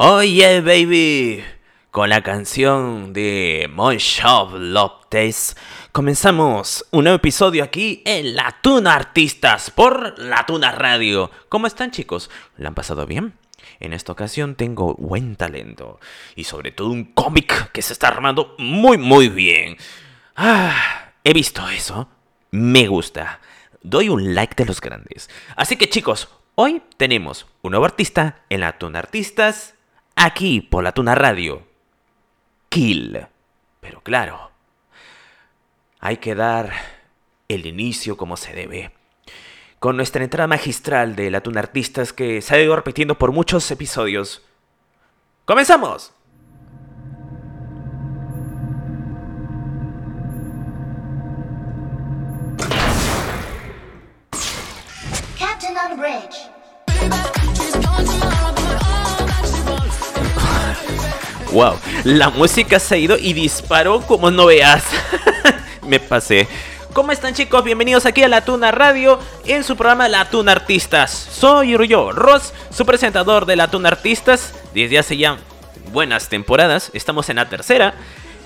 Oye, baby. Con la canción de Mon Shop Love comenzamos un nuevo episodio aquí en La Tuna Artistas por La Tuna Radio. ¿Cómo están, chicos? ¿La han pasado bien? En esta ocasión tengo buen talento y sobre todo un cómic que se está armando muy muy bien. Ah, he visto eso. Me gusta. Doy un like de los grandes. Así que chicos, hoy tenemos un nuevo artista en la Tuna Artistas, aquí por la Tuna Radio. Kill. Pero claro, hay que dar el inicio como se debe con nuestra entrada magistral de Latun Artistas que se ha ido repitiendo por muchos episodios. ¡Comenzamos! Captain on. Wow, la música se ha ido y disparó como no veas. Me pasé. ¿Cómo están chicos? Bienvenidos aquí a La Tuna Radio en su programa La Tuna Artistas. Soy yo, Ross, su presentador de La Tuna Artistas. Desde hace ya buenas temporadas, estamos en la tercera.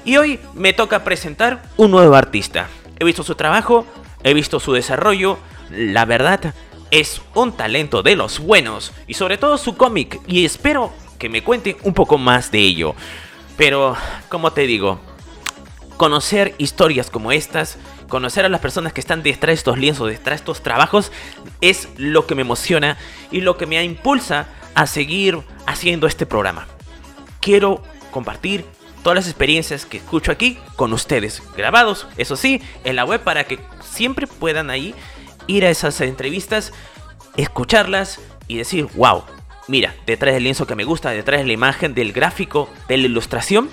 Y hoy me toca presentar un nuevo artista. He visto su trabajo, he visto su desarrollo. La verdad, es un talento de los buenos. Y sobre todo su cómic. Y espero que me cuente un poco más de ello. Pero, como te digo, conocer historias como estas conocer a las personas que están detrás de estos lienzos, detrás de estos trabajos, es lo que me emociona y lo que me impulsa a seguir haciendo este programa. Quiero compartir todas las experiencias que escucho aquí con ustedes, grabados, eso sí, en la web para que siempre puedan ahí ir a esas entrevistas, escucharlas y decir, wow, mira, detrás del lienzo que me gusta, detrás de la imagen, del gráfico, de la ilustración,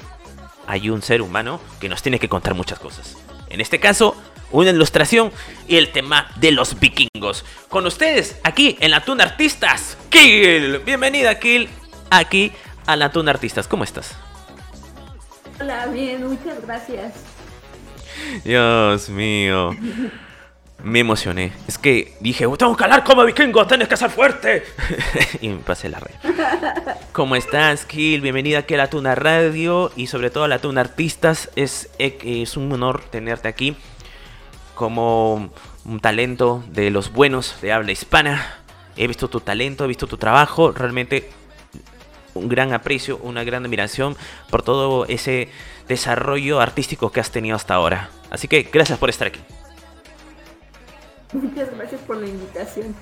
hay un ser humano que nos tiene que contar muchas cosas. En este caso, una ilustración y el tema de los vikingos. Con ustedes, aquí en la Tuna Artistas, Kill. Bienvenida, Kill, aquí a la Tuna Artistas. ¿Cómo estás? Hola, bien, muchas gracias. Dios mío. Me emocioné. Es que dije, tengo que hablar como vikingo, tienes que ser fuerte. y me pasé la red. ¿Cómo estás, Kill? Bienvenida aquí a la Tuna Radio y sobre todo a la Tuna Artistas. Es, es un honor tenerte aquí como un talento de los buenos de habla hispana. He visto tu talento, he visto tu trabajo, realmente un gran aprecio, una gran admiración por todo ese desarrollo artístico que has tenido hasta ahora. Así que gracias por estar aquí. Muchas gracias por la invitación.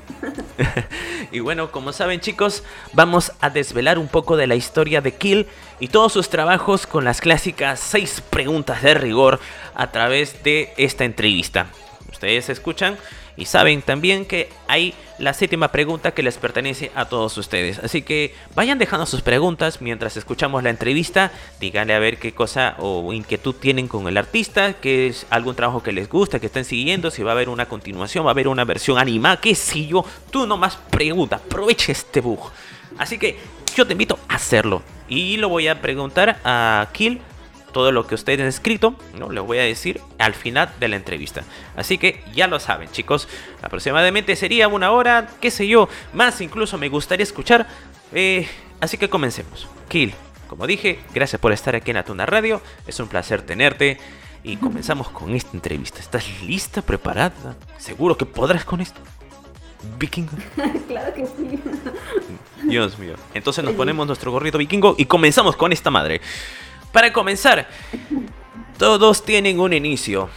y bueno, como saben chicos, vamos a desvelar un poco de la historia de Kill y todos sus trabajos con las clásicas 6 preguntas de rigor a través de esta entrevista. Ustedes escuchan y saben también que hay la séptima pregunta que les pertenece a todos ustedes. Así que vayan dejando sus preguntas mientras escuchamos la entrevista. Díganle a ver qué cosa o inquietud tienen con el artista, que es algún trabajo que les gusta, que estén siguiendo, si va a haber una continuación, va a haber una versión animada, qué sé yo. Tú nomás pregunta, aprovecha este bug. Así que yo te invito a hacerlo. Y lo voy a preguntar a Kill todo lo que ustedes han escrito, ¿no? Les voy a decir al final de la entrevista. Así que ya lo saben, chicos. Aproximadamente sería una hora, qué sé yo, más incluso me gustaría escuchar. Eh, así que comencemos. Kill, como dije, gracias por estar aquí en Atuna Radio. Es un placer tenerte. Y comenzamos con esta entrevista. ¿Estás lista, preparada? ¿Seguro que podrás con esto? Vikingo. claro que sí. Dios mío. Entonces nos ponemos nuestro gorrito vikingo y comenzamos con esta madre. Para comenzar, todos tienen un inicio.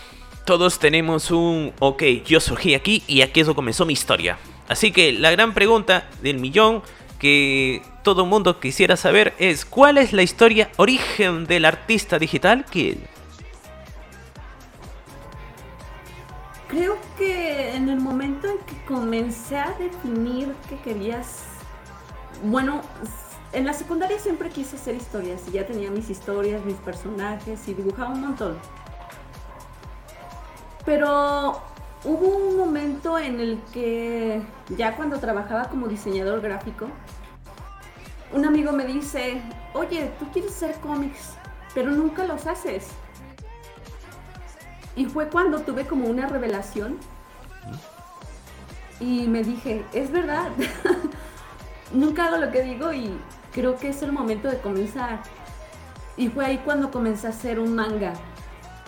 Todos tenemos un, ok, yo surgí aquí y aquí es donde comenzó mi historia. Así que la gran pregunta del millón que todo mundo quisiera saber es, ¿cuál es la historia origen del artista digital que Creo que en el momento en que comencé a definir que querías, bueno, en la secundaria siempre quise hacer historias y ya tenía mis historias, mis personajes y dibujaba un montón. Pero hubo un momento en el que ya cuando trabajaba como diseñador gráfico, un amigo me dice, oye, tú quieres hacer cómics, pero nunca los haces. Y fue cuando tuve como una revelación y me dije, es verdad, nunca hago lo que digo y creo que es el momento de comenzar. Y fue ahí cuando comencé a hacer un manga,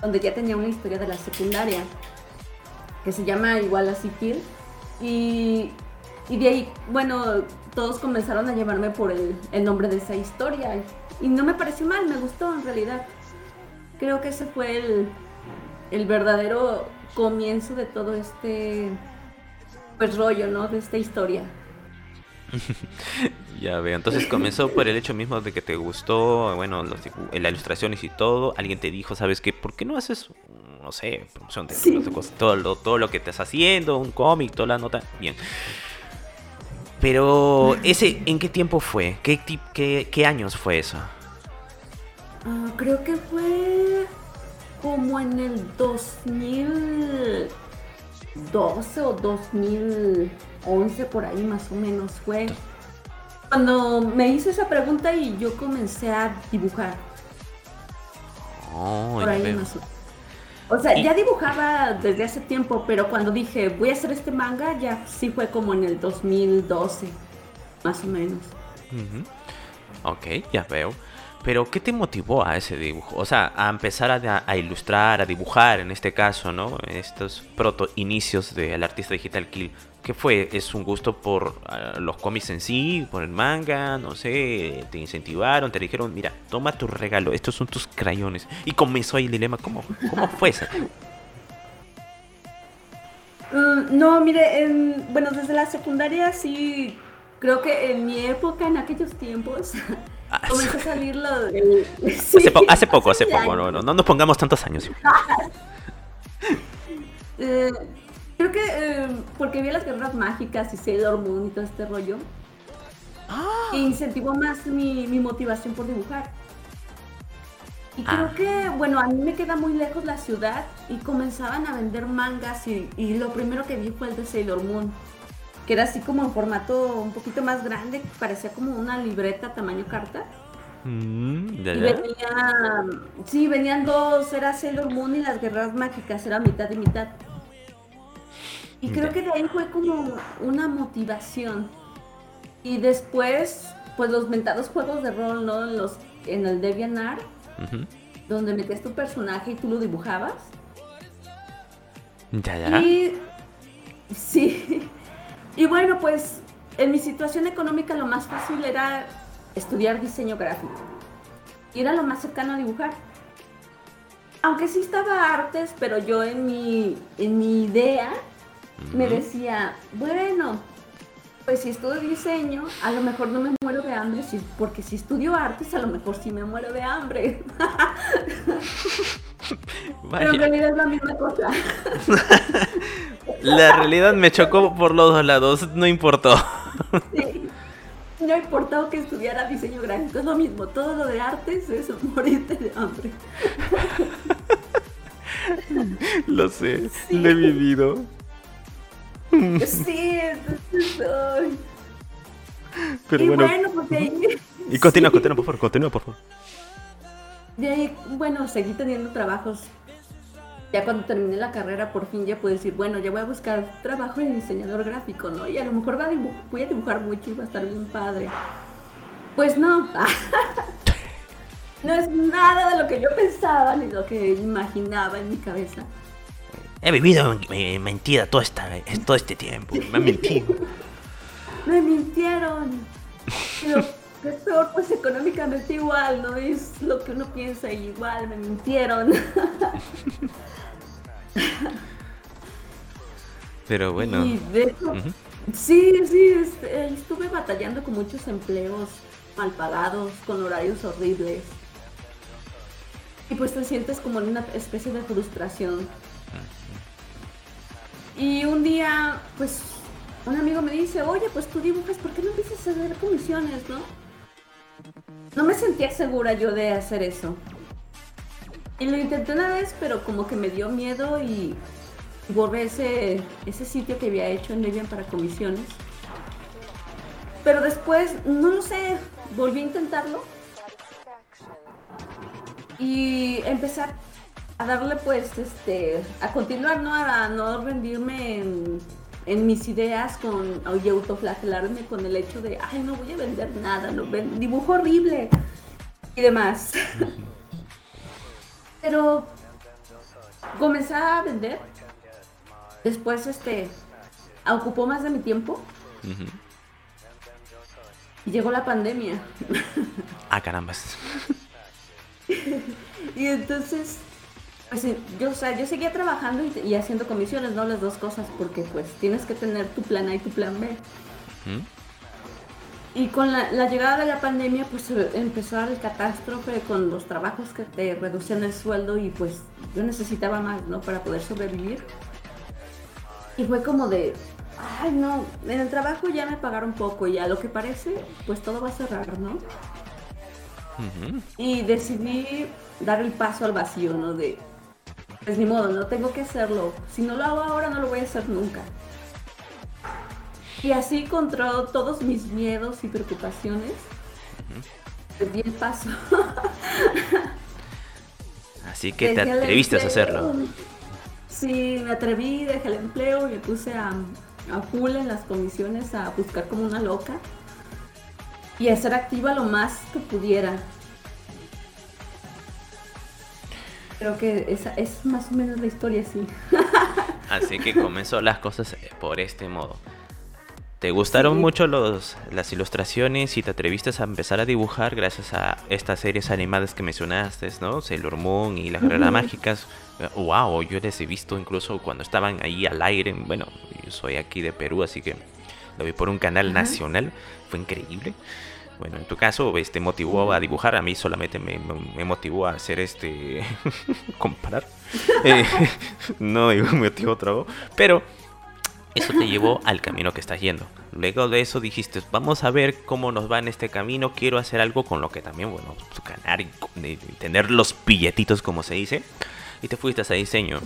donde ya tenía una historia de la secundaria, que se llama igual así Kill. Y, y de ahí, bueno, todos comenzaron a llamarme por el, el nombre de esa historia. Y no me pareció mal, me gustó en realidad. Creo que ese fue el, el verdadero comienzo de todo este pues rollo, ¿no? De esta historia. ya veo, entonces comenzó por el hecho mismo de que te gustó, bueno, los, las ilustraciones y todo. Alguien te dijo, ¿sabes qué? ¿Por qué no haces, no sé, promoción de, todo, lo, todo lo que estás haciendo, un cómic, toda la nota? Bien. Pero, ese, ¿en qué tiempo fue? ¿Qué, qué, qué años fue eso? Ah, creo que fue como en el 2012 o 2011, por ahí más o menos fue. Cuando me hice esa pregunta y yo comencé a dibujar. Oh, por ahí más o sea, ya dibujaba desde hace tiempo, pero cuando dije voy a hacer este manga, ya sí fue como en el 2012, más o menos. Ok, ya veo. Pero, ¿qué te motivó a ese dibujo? O sea, a empezar a, ilustrar, a dibujar, en este caso, ¿no? Estos proto inicios del artista digital Kill. ¿Qué fue? ¿Es un gusto por ah, los cómics en sí, por el manga? No sé, te incentivaron, te dijeron, mira, toma tu regalo, estos son tus crayones. Y comenzó ahí el dilema, ¿cómo, cómo fue eso? Mm, no, mire, bueno, desde la secundaria sí, creo que en mi época, en aquellos tiempos, Comenzó a salir lo hace, poco, hace poco, no, no, nos pongamos tantos años. Eh, creo que eh, porque vi las guerras mágicas y Sailor Moon y todo este rollo. Ah. incentivó más mi, motivación por dibujar. Y creo ah. que, bueno, a mí me queda muy lejos la ciudad y comenzaban a vender mangas y, y lo primero que vi fue el de Sailor Moon que era así como en formato un poquito más grande, parecía como una libreta tamaño carta. Mm, y venía, sí, venían dos, era Sailor Moon y las guerras mágicas, era mitad y mitad. Y creo que de ahí fue como una motivación. Y después, pues los mentados juegos de rol, ¿no? En, los, en el DeviantArt, donde metías tu personaje y tú lo dibujabas. Ya, ya. Y sí, y bueno, pues en mi situación económica lo más fácil era estudiar diseño gráfico. Y era lo más cercano a dibujar. Aunque sí estaba artes, pero yo en mi, en mi idea me decía, bueno, pues si estudio diseño, a lo mejor no me muero de hambre, porque si estudio artes, a lo mejor sí me muero de hambre. Pero en realidad es la misma cosa. La realidad me chocó por los dos lados, no importó. Sí. No importó que estudiara diseño gráfico, es lo mismo. Todo lo de artes es morirte de hambre. Lo sé, lo he vivido. Sí, entonces soy. Pero y bueno, bueno pues ahí... Y continúa, continúa, por favor, continúa, por favor. De ahí, bueno, seguí teniendo trabajos ya cuando terminé la carrera por fin ya pude decir, bueno, ya voy a buscar trabajo de diseñador gráfico, ¿no? Y a lo mejor va a voy a dibujar mucho y va a estar bien padre. Pues no. no es nada de lo que yo pensaba ni lo que imaginaba en mi cabeza. He vivido mentira todo, esta, todo este tiempo. Me han mentido. me mintieron. Pero peor, pues económicamente igual, ¿no? Es lo que uno piensa igual, me mintieron. Pero bueno. Sí, sí, este, estuve batallando con muchos empleos mal pagados, con horarios horribles. Y pues te sientes como en una especie de frustración. Y un día, pues, un amigo me dice, oye, pues tú dibujas, ¿por qué no empiezas a hacer comisiones, no? No me sentía segura yo de hacer eso. Y lo intenté una vez, pero como que me dio miedo y borré ese, ese sitio que había hecho en Debian para comisiones. Pero después, no lo sé, volví a intentarlo. Y empezar a darle pues, este, a continuar, ¿no? A no rendirme en, en mis ideas con y autoflagelarme con el hecho de, ay, no voy a vender nada, no, dibujo horrible y demás. Pero comencé a vender. Después, este, ocupó más de mi tiempo. Y llegó la pandemia. Ah, carambas. y entonces pues yo, o sea, yo seguía trabajando y, haciendo comisiones, ¿no? Las dos cosas, porque pues tienes que tener tu plan A y tu plan B. Y con la, llegada de la pandemia, pues empezó el catástrofe con los trabajos que te reducían el sueldo y pues yo necesitaba más, ¿no? Para poder sobrevivir. Y fue como de, ay, no, en el trabajo ya me pagaron poco y a lo que parece, pues todo va a cerrar, ¿no? Y decidí dar el paso al vacío, ¿no? De, pues ni modo, no tengo que hacerlo. Si no lo hago ahora, no lo voy a hacer nunca. Y así contra todos mis miedos y preocupaciones, di el paso. Así que te atreviste a hacerlo. Sí, me atreví, dejé el empleo y me puse a, a full en las comisiones a buscar como una loca y a ser activa lo más que pudiera. Creo que esa es más o menos la historia, sí. Así que comenzó las cosas por este modo. ¿Te gustaron mucho los, las ilustraciones y te atreviste a empezar a dibujar gracias a estas series animadas que mencionaste, ¿no? Sailor Moon y las guerreras mágicas. Wow, yo les he visto incluso cuando estaban ahí al aire. Bueno, yo soy aquí de Perú, así que lo vi por un canal nacional. Fue increíble. Bueno, en tu caso, este motivó a dibujar, a mí solamente me, motivó a hacer este. comprar. Eh, no me motivó otro, pero eso te llevó al camino que estás yendo. Luego de eso dijiste, vamos a ver cómo nos va en este camino, quiero hacer algo con lo que también, bueno, ganar y, tener los billetitos, como se dice. Y te fuiste a diseño.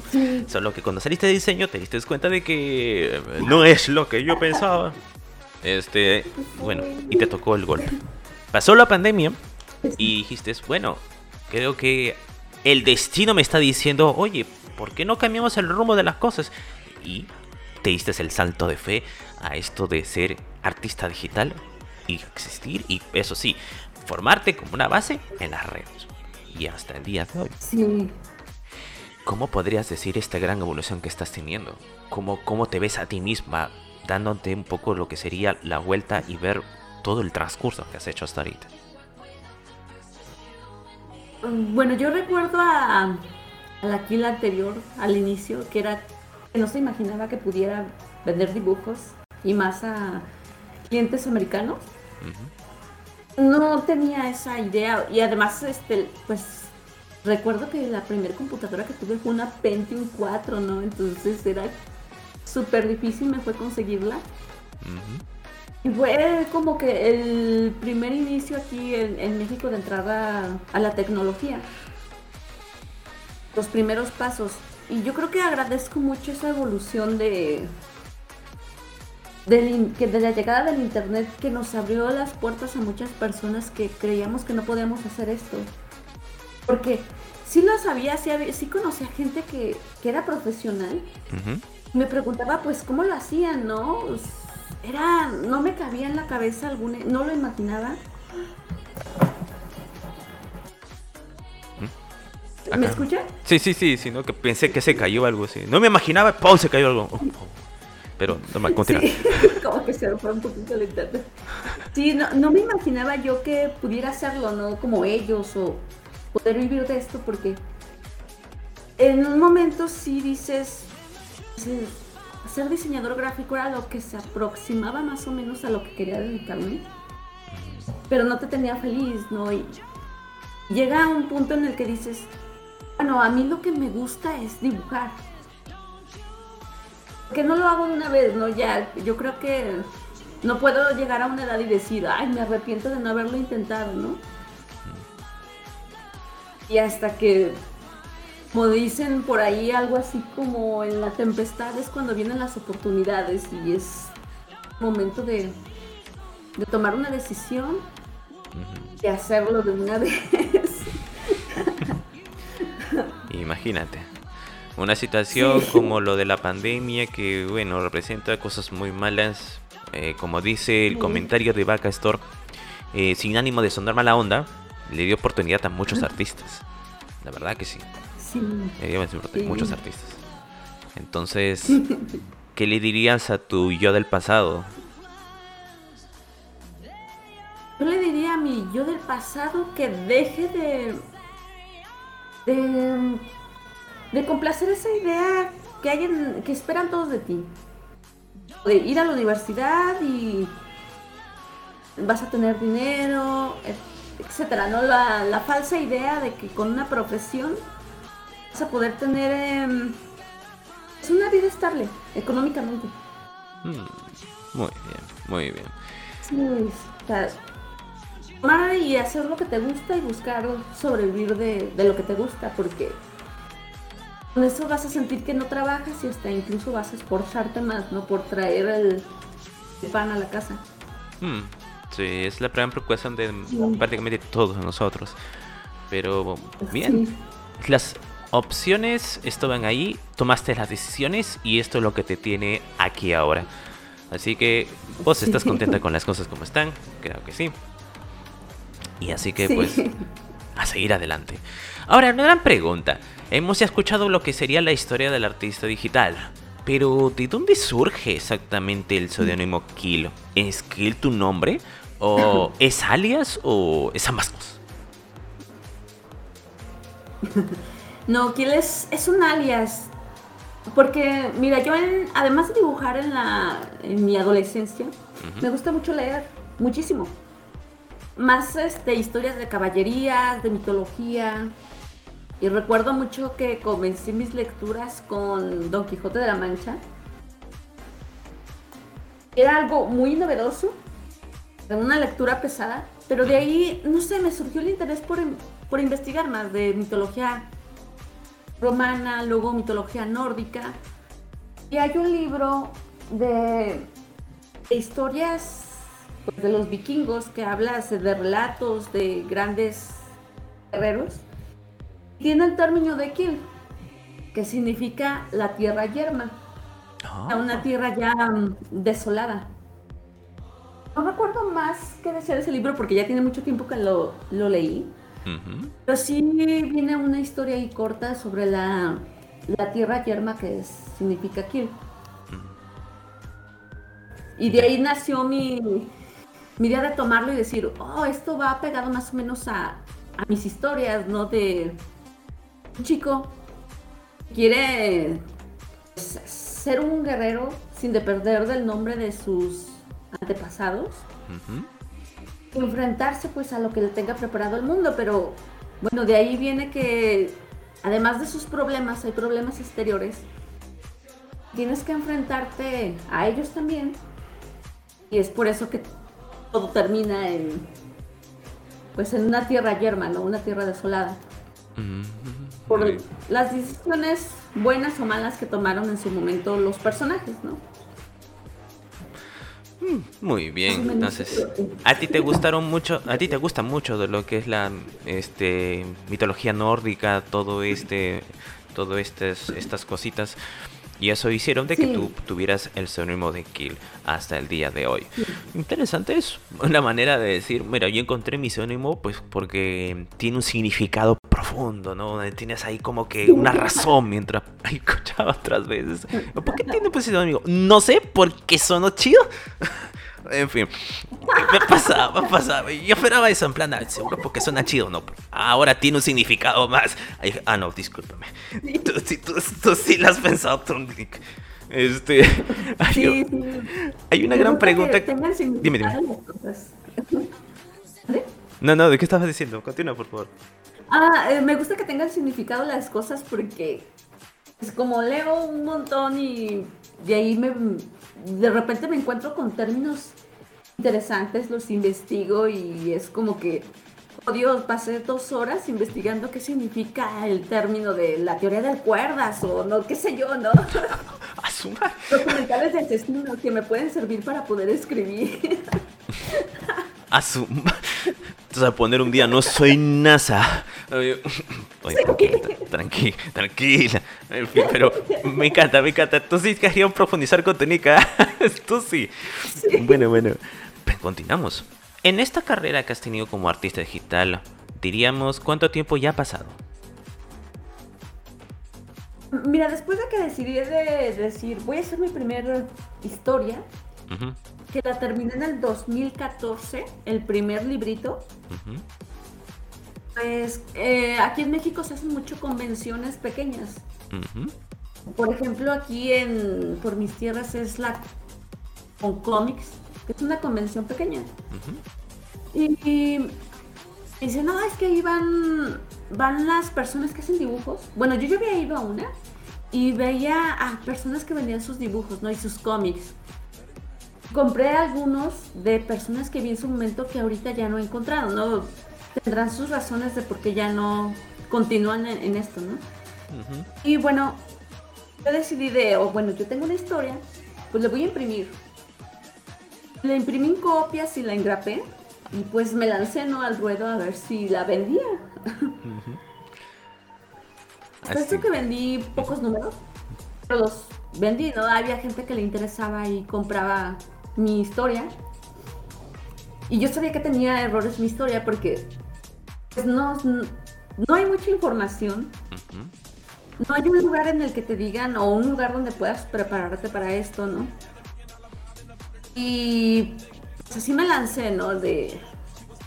Solo que cuando saliste de diseño te diste cuenta de que no es lo que yo pensaba. Este, bueno, y te tocó el golpe. Pasó la pandemia y dijiste, bueno, creo que el destino me está diciendo, oye, ¿por qué no cambiamos el rumbo de las cosas? Y te diste el salto de fe a esto de ser artista digital y existir y eso sí, formarte como una base en las redes. Y hasta el día de hoy. Sí. ¿Cómo podrías decir esta gran evolución que estás teniendo? ¿Cómo, cómo te ves a ti misma dándote un poco lo que sería la vuelta y ver todo el transcurso que has hecho hasta ahorita. Bueno, yo recuerdo a, la Kill anterior, al inicio, que era que no se imaginaba que pudiera vender dibujos y más a clientes americanos. No tenía esa idea y además, este, pues recuerdo que la primera computadora que tuve fue una Pentium 4, ¿no? Entonces era súper difícil me fue conseguirla. Y fue como que el primer inicio aquí en, México de entrada a la tecnología. Los primeros pasos. Y yo creo que agradezco mucho esa evolución de, de, de la llegada del Internet que nos abrió las puertas a muchas personas que creíamos que no podíamos hacer esto. Porque sí lo sabía, sí, sí conocía gente que, era profesional me preguntaba pues cómo lo hacían, ¿no? Pues, era, no me cabía en la cabeza alguna, no lo imaginaba. ¿Mm? ¿Me escucha? Sí, sí, sí, sino que pensé que se cayó algo así. No me imaginaba, ¡pum! se cayó algo. Pero no me Sí, como que se fue un poquito lento. Sí, no, no me imaginaba yo que pudiera hacerlo, ¿no? Como ellos o poder vivir de esto porque en un momento sí dices, ser diseñador gráfico era lo que se aproximaba más o menos a lo que quería dedicarme, pero no te tenía feliz, ¿no? Y llega un punto en el que dices, bueno, a mí lo que me gusta es dibujar. Que no lo hago de una vez, ¿no? Ya, yo creo que no puedo llegar a una edad y decir, ay, me arrepiento de no haberlo intentado, ¿no? Y hasta que como dicen por ahí, algo así como en la tempestad es cuando vienen las oportunidades y es momento de, tomar una decisión y hacerlo de una vez. Imagínate. Una situación como lo de la pandemia que, bueno, representa cosas muy malas. Eh, como dice el comentario de Vaca Store, eh, sin ánimo de sonar mala onda, le dio oportunidad a muchos artistas. La verdad que sí. Sí. Muchos artistas. Entonces, ¿qué le dirías a tu yo del pasado? Yo le diría a mi yo del pasado que deje de. de. de complacer esa idea que hay en, que esperan todos de ti. De ir a la universidad y vas a tener dinero, etcétera, ¿no? La, la falsa idea de que con una profesión vas a poder tener em, es una vida estable económicamente. Mm, muy bien, muy bien. Sí, o sea, tomar y hacer lo que te gusta y buscar sobrevivir de, de lo que te gusta, porque con eso vas a sentir que no trabajas y hasta incluso vas a esforzarte más, ¿no? Por traer el, el pan a la casa. Mm, sí, es la gran preocupación de prácticamente todos nosotros. Pero bien, Sí. las opciones estaban ahí, tomaste las decisiones y esto es lo que te tiene aquí ahora. Así que vos estás Sí. contenta con las cosas como están, creo que sí. Y así que Sí. pues a seguir adelante. Ahora, una gran pregunta. Hemos escuchado lo que sería la historia del artista digital. Pero, ¿de dónde surge exactamente el seudónimo Kill? ¿Es Kill tu nombre? ¿O es alias? ¿O es ambas cosas? No, Kiel es, es un alias. Porque, mira, yo en- además de dibujar en, la, en mi adolescencia, me gusta mucho leer, muchísimo. Más este, historias de caballerías, de mitología. Y recuerdo mucho que comencé mis lecturas con Don Quijote de la Mancha. Era algo muy novedoso, era una lectura pesada, pero de ahí, no sé, me surgió el interés por, por investigar más de mitología romana, luego mitología nórdica. Y hay un libro de, de historias pues, de los vikingos que habla de relatos de grandes guerreros. Tiene el término de Kill, que significa la tierra yerma, Ah, una tierra ya mm, desolada. No recuerdo más qué decía de ese libro porque ya tiene mucho tiempo que lo, lo leí. Pero sí viene una historia ahí corta sobre la, la tierra yerma que es- significa Kill. Y de ahí nació mi, mi idea de tomarlo y decir, oh, esto va pegado más o menos a, a mis historias, ¿no? De un chico quiere pues, ser un guerrero sin de perder del nombre de sus antepasados Ujú. Enfrentarse pues a lo que le tenga preparado el mundo, pero bueno, de ahí viene que además de sus problemas, hay problemas exteriores. Tienes que enfrentarte a ellos también. Y es por eso que todo termina en pues en una tierra yerma, ¿no? Una tierra desolada. Por las decisiones buenas o malas que tomaron en su momento los personajes, ¿no? Muy bien, entonces, a ti te gustaron mucho, a ti te gusta mucho de lo que es la este mitología nórdica, todo este, todo estas estas cositas y eso hicieron de que Sí. tú tuvieras el seudónimo de Kill hasta el día de hoy. Interesante es una manera de decir, mira, yo encontré mi seudónimo pues porque tiene un significado profundo, ¿no? Tienes ahí como que una razón mientras escuchaba otras veces. ¿Por qué tiene pues seudónimo? No sé, porque sonó chido. En fin, me pasaba, me pasaba. Yo esperaba eso en plan, ah, seguro porque suena chido, no. Ahora tiene un significado más. Ah, no, discúlpame. Tú, sí- tú- tú sí lo has pensado, Trundrick. Este. Hay, Sí, sí. hay una Me gran que pregunta. tengan Dime, dime. No, no, ¿de qué estabas diciendo? Continúa, por favor. Ah, eh, me gusta que tengan significado las cosas porque es como leo un montón y de ahí me de repente me encuentro con términos interesantes, los investigo y es como que oh Dios, pasé dos horas investigando qué significa el término de la teoría de cuerdas o no, qué sé yo, ¿no? A su madre. Documentales de asesinos que me pueden servir para poder escribir. A su. Entonces, a poner un día, no soy NASA. tranquila, tranquila, tranquila. En fin, pero me encanta, me encanta. Tú sí querías profundizar con Nika. Tú sí. Bueno, bueno. Pues continuamos. En esta carrera que has tenido como artista digital, diríamos, ¿cuánto tiempo ya ha pasado? Mira, después de que decidí de decir, voy a hacer mi primera historia, que la terminé en el 2014, el primer librito, pues eh, aquí en México se hacen mucho convenciones pequeñas. Por ejemplo, aquí en por mis tierras es la con cómics, que es una convención pequeña. Y, y dice, no, es que ahí van, van las personas que hacen dibujos. Bueno, yo ya había ido a una y veía a personas que vendían sus dibujos, ¿no? Y sus cómics. Compré algunos de personas que vi en su momento que ahorita ya no he encontrado, ¿no? Tendrán sus razones de por qué ya no continúan en, esto, ¿no? Y bueno, yo decidí de, o bueno, yo tengo una historia, pues le voy a imprimir. Le imprimí en copias y la engrapé y pues me lancé, ¿no? Al ruedo a ver si la vendía. Esto que vendí pocos números, pero los vendí, ¿no? Había gente que le interesaba y compraba mi historia. Y yo sabía que tenía errores mi historia porque pues, no, no hay mucha información. No hay un lugar en el que te digan o un lugar donde puedas prepararte para esto, ¿no? Y pues, así me lancé, ¿no? De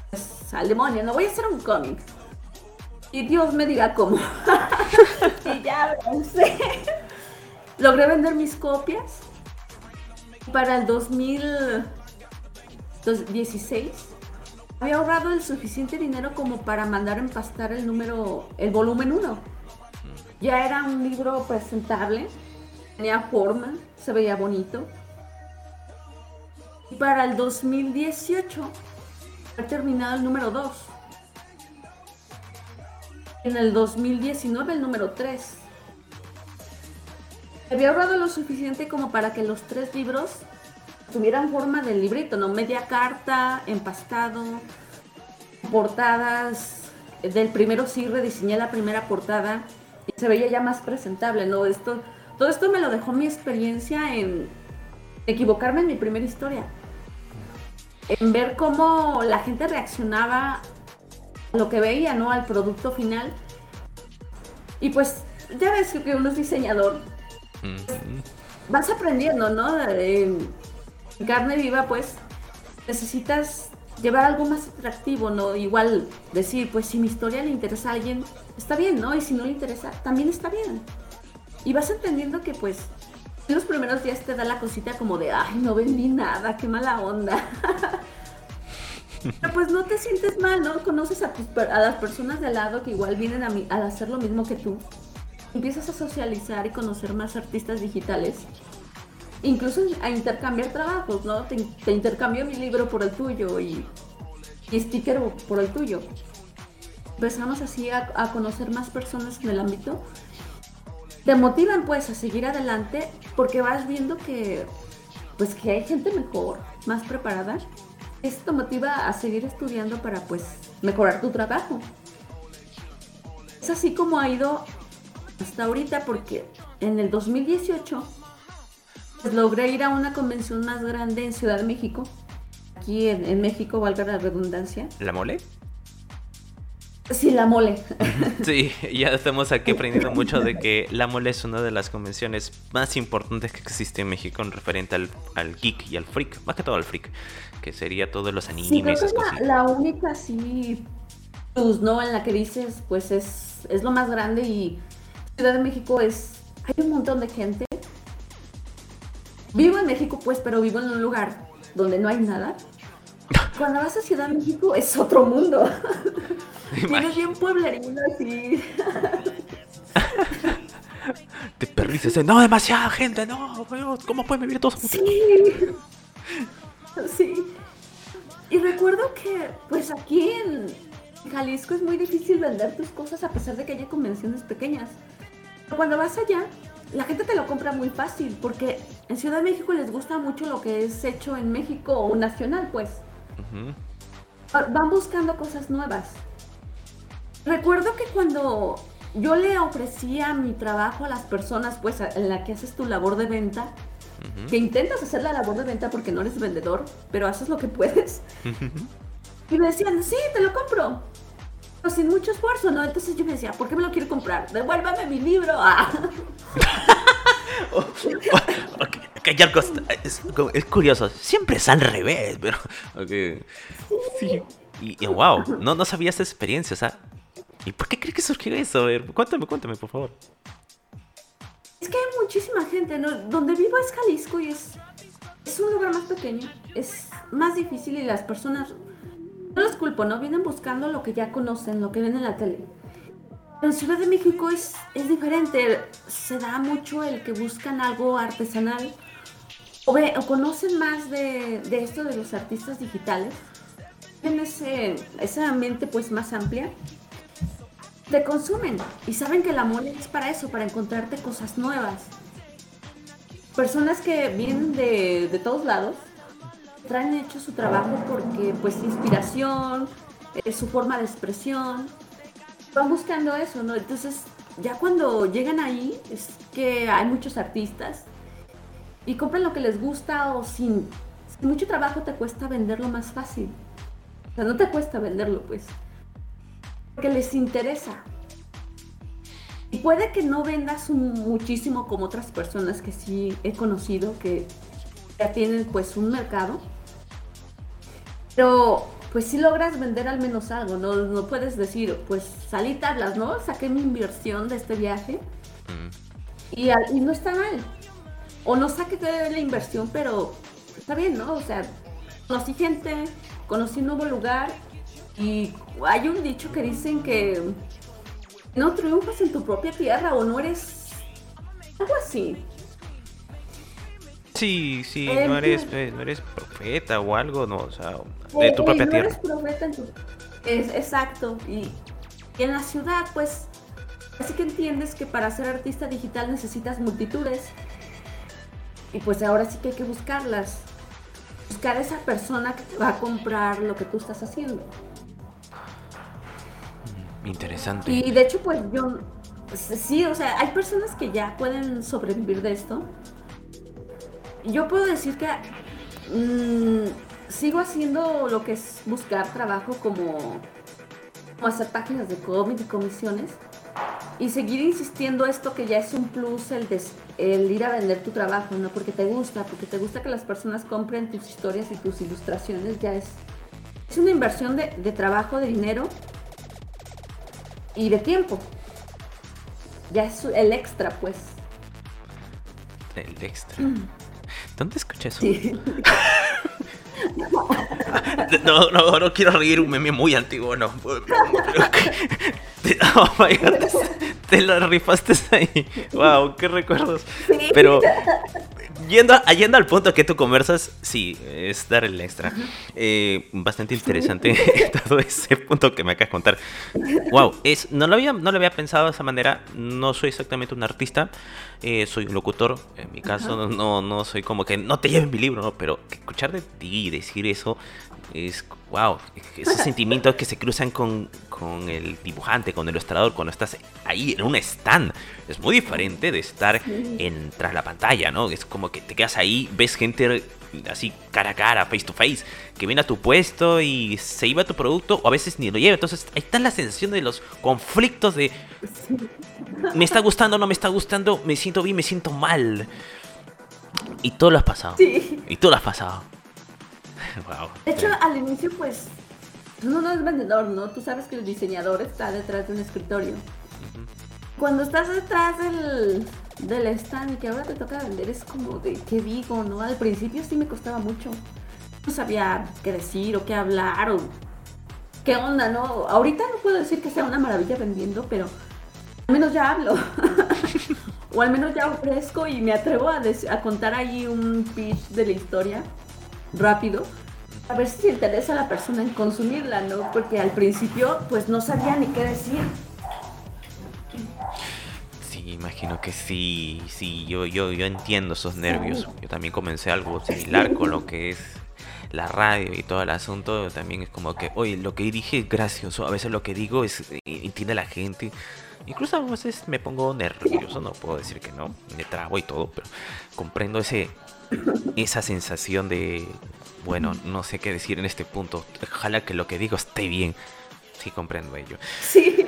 pues, al demonio, no voy a hacer un cómic. Y Dios me diga cómo. y ya sé. Logré vender mis copias. Para el 2016 había ahorrado el suficiente dinero como para mandar a empastar el número, el volumen 1. Ya era un libro presentable, tenía forma, se veía bonito. Y para el 2018 he terminado el número 2 en el 2019 el número 3. Había ahorrado lo suficiente como para que los tres libros tuvieran forma de librito, ¿no? Media carta, empastado, portadas. Del primero sí rediseñé la primera portada y se veía ya más presentable, ¿no? Esto, todo esto me lo dejó mi experiencia en equivocarme en mi primera historia. En ver cómo la gente reaccionaba lo que veía, ¿no? Al producto final. Y pues ya ves que uno es diseñador. Vas aprendiendo, ¿no? En carne viva, pues necesitas llevar algo más atractivo, ¿no? Igual decir, pues si mi historia le interesa a alguien, está bien, ¿no? Y si no le interesa, también está bien. Y vas entendiendo que pues en los primeros días te da la cosita como de, ay, no vendí nada, qué mala onda. pues no te sientes mal, ¿no? Conoces a, a las personas de al lado que igual vienen a, a hacer lo mismo que tú. Empiezas a socializar y conocer más artistas digitales. Incluso a intercambiar trabajos, ¿no? Te, intercambio mi libro por el tuyo y, y sticker por el tuyo. Empezamos así a, a conocer más personas en el ámbito te motivan pues a seguir adelante porque vas viendo que pues que hay gente mejor, más preparada esto motiva a seguir estudiando para pues mejorar tu trabajo. Es así como ha ido hasta ahorita porque en el 2018 pues, logré ir a una convención más grande en Ciudad de México. Aquí en, en México, valga la redundancia. ¿La mole? Sí, la mole. Sí, ya estamos aquí aprendiendo mucho de que la mole es una de las convenciones más importantes que existe en México en referente al, al geek y al freak, más que todo al freak, que sería todos los animes. Sí, creo que la, la, única sí, pues, ¿no? En la que dices, pues es, es lo más grande y Ciudad de México es, hay un montón de gente. Vivo en México, pues, pero vivo en un lugar donde no hay nada. Cuando vas a Ciudad de México es otro mundo. Tienes bien pueblerino así. Te perdices, no, demasiada gente, no, ¿cómo pueden vivir todos Sí. Sí. Y recuerdo que, pues aquí en Jalisco es muy difícil vender tus cosas a pesar de que haya convenciones pequeñas. Cuando vas allá, la gente te lo compra muy fácil porque en Ciudad de México les gusta mucho lo que es hecho en México o nacional, pues. Van buscando cosas nuevas. Recuerdo que cuando yo le ofrecía mi trabajo a las personas, pues en la que haces tu labor de venta, que intentas hacer la labor de venta porque no eres vendedor, pero haces lo que puedes. y me decían, sí, te lo compro. Pero sin mucho esfuerzo, ¿no? Entonces yo me decía, ¿por qué me lo quiere comprar? Devuélvame mi libro. Ah. es, curioso, siempre es al revés, pero... Sí. Y, wow, no, no sabía esa experiencia, o sea, ¿y por qué crees que surgió eso? A ver, cuéntame, cuéntame, por favor. Es que hay muchísima gente, ¿no? Donde vivo es Jalisco y es, es un lugar más pequeño, es más difícil y las personas, los culpo, ¿no? Vienen buscando lo que ya conocen, lo que ven en la tele. En Ciudad de México es, es diferente, se da mucho el que buscan algo artesanal o, ve, conocen más de, de esto de los artistas digitales tienen esa mente pues más amplia, te consumen y saben que el amor es para eso, para encontrarte cosas nuevas. Personas que vienen de, todos lados traen hecho su trabajo porque pues inspiración, es su forma de expresión, van buscando eso, ¿no? Entonces ya cuando llegan ahí es que hay muchos artistas y compran lo que les gusta o sin mucho trabajo te cuesta venderlo más fácil no te cuesta venderlo, pues. Porque les interesa. Y puede que no vendas muchísimo como otras personas que sí he conocido que ya tienen pues un mercado. Pero pues sí logras vender al menos algo, no, no puedes decir, pues salí tablas, ¿no? Saqué mi inversión de este viaje y, y, no está mal. O no saqué la inversión, pero está bien, ¿no? O sea, conocí gente, conocí un nuevo lugar y hay un dicho que dicen que no triunfas en tu propia tierra o no eres algo así. Sí, sí, no eres, eh, no eres profeta o algo, no, o sea, de tu propia tierra. Eres profeta en tu... es, exacto, y, en la ciudad, pues, así que entiendes que para ser artista digital necesitas multitudes, y pues ahora sí que hay que buscarlas buscar esa persona que te va a comprar lo que tú estás haciendo. Mm, interesante. Y de hecho, pues yo, sí, o sea, hay personas que ya pueden sobrevivir de esto. Yo puedo decir que mm, sigo haciendo lo que es buscar trabajo como, como hacer páginas de cómic y comisiones y seguir insistiendo esto que ya es un plus el, el ir a vender tu trabajo, ¿no? Porque te gusta, porque te gusta que las personas compren tus historias y tus ilustraciones, ya es, es una inversión de, trabajo, de dinero y de tiempo. Ya es el extra, pues. El extra. Mm. ¿Dónde escuché eso? No, no, no quiero reír un meme muy antiguo, no. Oh my God, te, lo rifaste ahí. Wow, qué recuerdos. Pero yendo, yendo al punto que tú conversas, sí, es dar el extra. Eh, bastante interesante todo ese punto que me acabas de contar. Wow, es, no, lo había, no lo había pensado de esa manera. No soy exactamente un artista, eh, soy un locutor. En mi caso, no, no soy como que no te lleven mi libro, ¿no? pero escuchar de ti decir eso es wow, ese sentimiento que se cruzan con, con, el dibujante, con el ilustrador, cuando estás ahí en un stand. Es muy diferente de estar en, tras la pantalla, ¿no? Es como que te quedas ahí, ves gente así cara a cara, face to face, que viene a tu puesto y se lleva tu producto o a veces ni lo lleva. Entonces ahí está la sensación de los conflictos de me está gustando, no me está gustando, me siento bien, me siento mal. Y todo lo has pasado. Y todo lo has pasado. De hecho, al inicio, pues, uno no es vendedor, ¿no? Tú sabes que el diseñador está detrás de un escritorio. Cuando estás detrás del, del stand y que ahora te toca vender, es como de, ¿qué digo, no? Al principio sí me costaba mucho. No sabía qué decir o qué hablar o qué onda, ¿no? Ahorita no puedo decir que sea una maravilla vendiendo, pero al menos ya hablo. o al menos ya ofrezco y me atrevo a, a contar ahí un pitch de la historia rápido a ver si interesa a la persona en consumirla, ¿no? Porque al principio pues no sabía ni qué decir. Sí, imagino que sí, sí, yo, yo, yo entiendo esos nervios. Yo también comencé algo similar con lo que es la radio y todo el asunto, también es como que, oye, lo que dije es gracioso, a veces lo que digo es, eh, entiende la gente. Incluso a veces me pongo nervioso, no puedo decir que no, me trago y todo, pero comprendo ese, esa sensación de, bueno, no sé qué decir en este punto, ojalá que lo que digo esté bien. Sí, comprendo ello. Sí.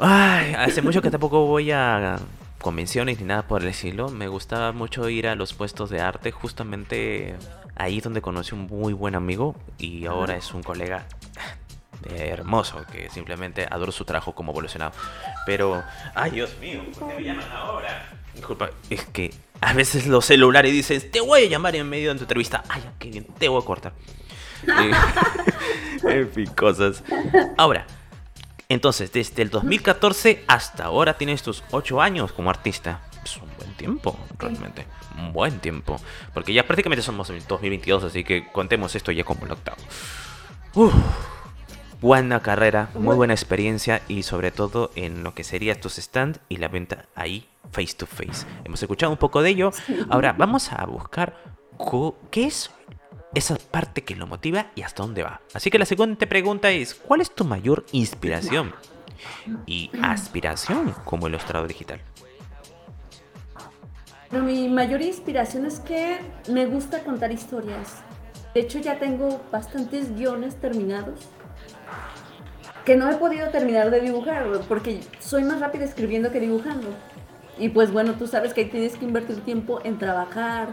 Ay, hace mucho que tampoco voy a convenciones ni nada por el estilo. Me gustaba mucho ir a los puestos de arte, justamente ahí donde conocí un muy buen amigo y ahora es un colega hermoso que simplemente adoro su trabajo como evolucionado. Pero, ay Dios mío, ¿por qué me llaman ahora? Disculpa, es que a veces los celulares dicen, te voy a llamar en medio de tu entrevista. Ay, qué bien, te voy a cortar. en fin, cosas. Ahora, entonces, desde el 2014 hasta ahora tienes tus 8 años como artista. Es un buen tiempo, realmente. Un buen tiempo. Porque ya prácticamente somos en 2022, así que contemos esto ya como el octavo. Buena carrera, muy buena experiencia y sobre todo en lo que sería tus stand y la venta ahí face to face. Hemos escuchado un poco de ello. Ahora vamos a buscar qué es esa parte que lo motiva y hasta dónde va. Así que la siguiente pregunta es, ¿cuál es tu mayor inspiración y aspiración como ilustrador digital? mi mayor inspiración es que me gusta contar historias. De hecho, ya tengo bastantes guiones terminados que no he podido terminar de dibujar porque soy más rápida escribiendo que dibujando. Y pues bueno, tú sabes que tienes que invertir tiempo en trabajar,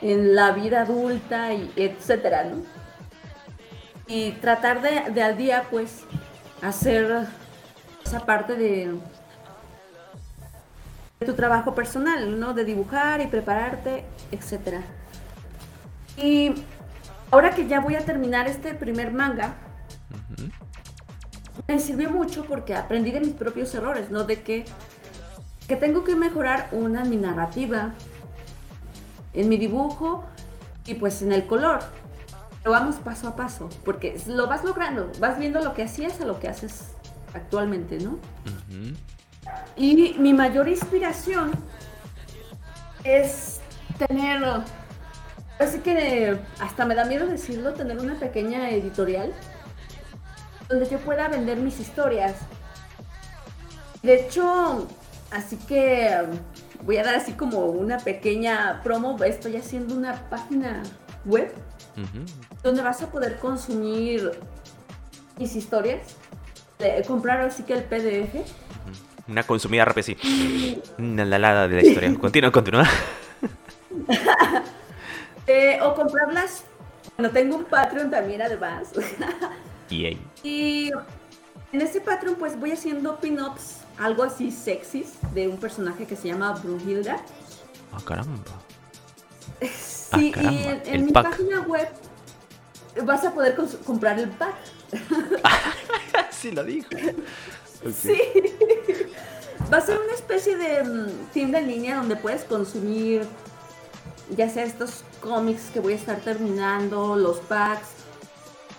en la vida adulta, y etcétera, ¿no? Y tratar de, al día, pues, hacer esa parte de, de, tu trabajo personal, ¿no? De dibujar y prepararte, etcétera. Y ahora que ya voy a terminar este primer manga, me sirvió mucho porque aprendí de mis propios errores, ¿no? De que, que tengo que mejorar una mi narrativa, en mi dibujo y pues en el color. Lo vamos paso a paso, porque lo vas logrando, vas viendo lo que hacías a lo que haces actualmente, ¿no? Y mi mayor inspiración es tener, así que hasta me da miedo decirlo, tener una pequeña editorial donde yo pueda vender mis historias. De hecho, así que voy a dar así como una pequeña promo. Estoy haciendo una página web donde vas a poder consumir mis historias, comprar así que el PDF. Una consumida rápida, sí. Una lalada de la historia. Continúa, continúa. Eh, o comprarlas. Bueno, tengo un Patreon también además. Y, y en ese Patreon pues voy haciendo pin-ups algo así sexys de un personaje que se llama Brunhilda. Ah, caramba. Sí, ah, y en, mi página web vas a poder comprar el pack. sí, lo dijo. Sí. Va a ser una especie de mm, tienda en línea donde puedes consumir ya sea estos cómics que voy a estar terminando, los packs,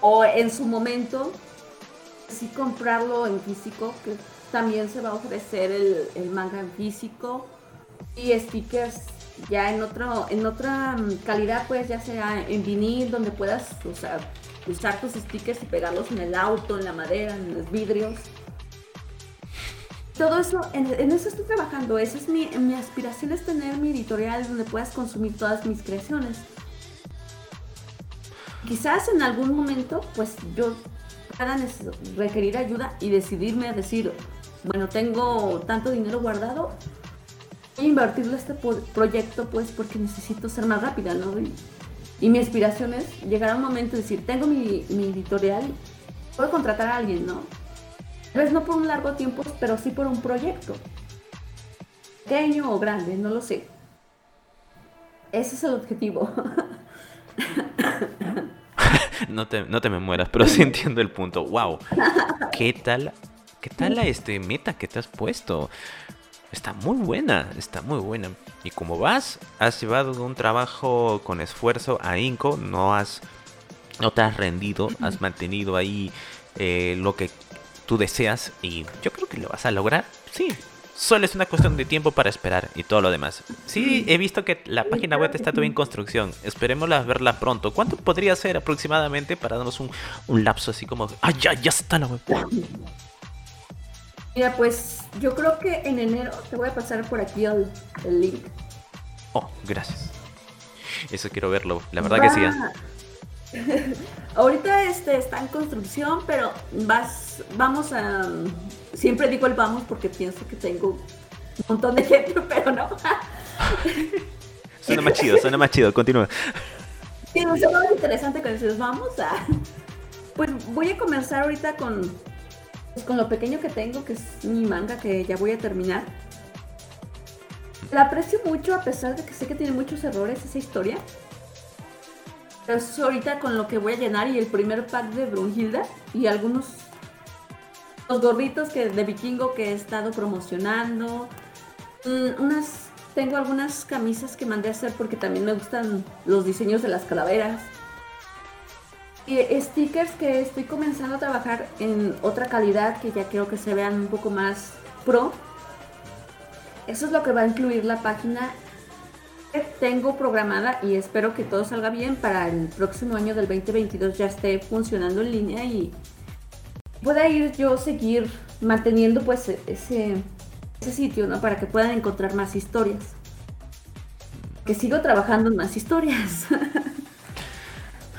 o en su momento, sí comprarlo en físico, que también se va a ofrecer el, manga en físico y stickers ya en otro en otra mm, calidad pues ya sea en vinil donde puedas usar, usar tus stickers y pegarlos en el auto, en la madera, en los vidrios. Todo eso, en, eso estoy trabajando. Esa es mi, mi aspiración es tener mi editorial donde puedas consumir todas mis creaciones. Quizás en algún momento, pues yo pueda requerir ayuda y decidirme a decir, bueno, tengo tanto dinero guardado, voy a invertirlo este proyecto pues porque necesito ser más rápida, ¿no? Y, mi aspiración es llegar a un momento de decir, tengo mi, editorial, puedo contratar a alguien, ¿no? Tal vez no por un largo tiempo, pero sí por un proyecto. Pequeño o grande, no lo sé. Ese es el objetivo. no, te, no te me mueras, pero sí entiendo el punto. ¡Wow! ¿Qué tal ¿Qué tal la este meta que te has puesto? Está muy buena, está muy buena. Y como vas, has llevado un trabajo con esfuerzo a Inco, no has, no te has rendido, has mantenido ahí eh, lo que tú deseas y yo creo que lo vas a lograr. Sí, Solo es una cuestión de tiempo para esperar y todo lo demás. Sí, he visto que la página web está todavía en construcción. Esperemos verla pronto. ¿Cuánto podría ser aproximadamente para darnos un, lapso así como... ¡Ah, ya, ya está la web! Mira, pues yo creo que en enero te voy a pasar por aquí el, link. Oh, gracias. Eso quiero verlo. La verdad que sí. Ahorita este está en construcción, pero vas, vamos a Siempre digo el vamos porque pienso que tengo un montón de gente, pero no. suena más chido, suena más chido, continúa. Sí, es más interesante cuando dices vamos a... Pues voy a comenzar ahorita con, pues, con lo pequeño que tengo, que es mi manga que ya voy a terminar. La aprecio mucho a pesar de que sé que tiene muchos errores esa historia. Pero es ahorita con lo que voy a llenar y el primer pack de Brunhilda y algunos los gorritos que, de vikingo que he estado promocionando. Mm, unas, tengo algunas camisas que mandé a hacer porque también me gustan los diseños de las calaveras. Y stickers que estoy comenzando a trabajar en otra calidad que ya quiero que se vean un poco más pro. Eso es lo que va a incluir la página tengo programada y espero que todo salga bien para el próximo año del 2022 ya esté funcionando en línea y pueda ir yo seguir manteniendo pues ese, ese sitio, ¿no? Para que puedan encontrar más historias. Que sigo trabajando en más historias.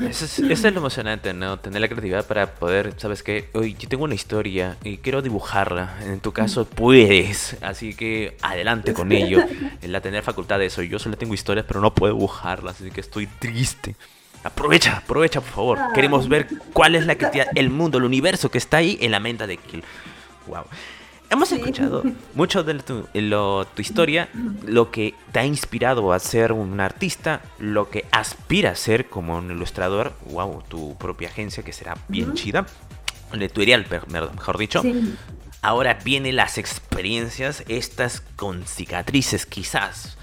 Eso es, lo emocionante, ¿no? Tener la creatividad para poder, ¿sabes qué? Hoy yo tengo una historia y quiero dibujarla. En tu caso puedes, así que adelante con ello. La tener facultad de eso. Yo solo tengo historias, pero no puedo dibujarlas, así que estoy triste. Aprovecha, aprovecha, por favor. Queremos ver cuál es la creatividad, el mundo, el universo que está ahí en la mente de Kill. Wow. Hemos escuchado mucho de tu, tu, historia, lo que te ha inspirado a ser un artista, lo que aspira a ser como un ilustrador, wow, tu propia agencia que será bien chida, le tu mejor dicho. Ahora vienen las experiencias, estas con cicatrices quizás,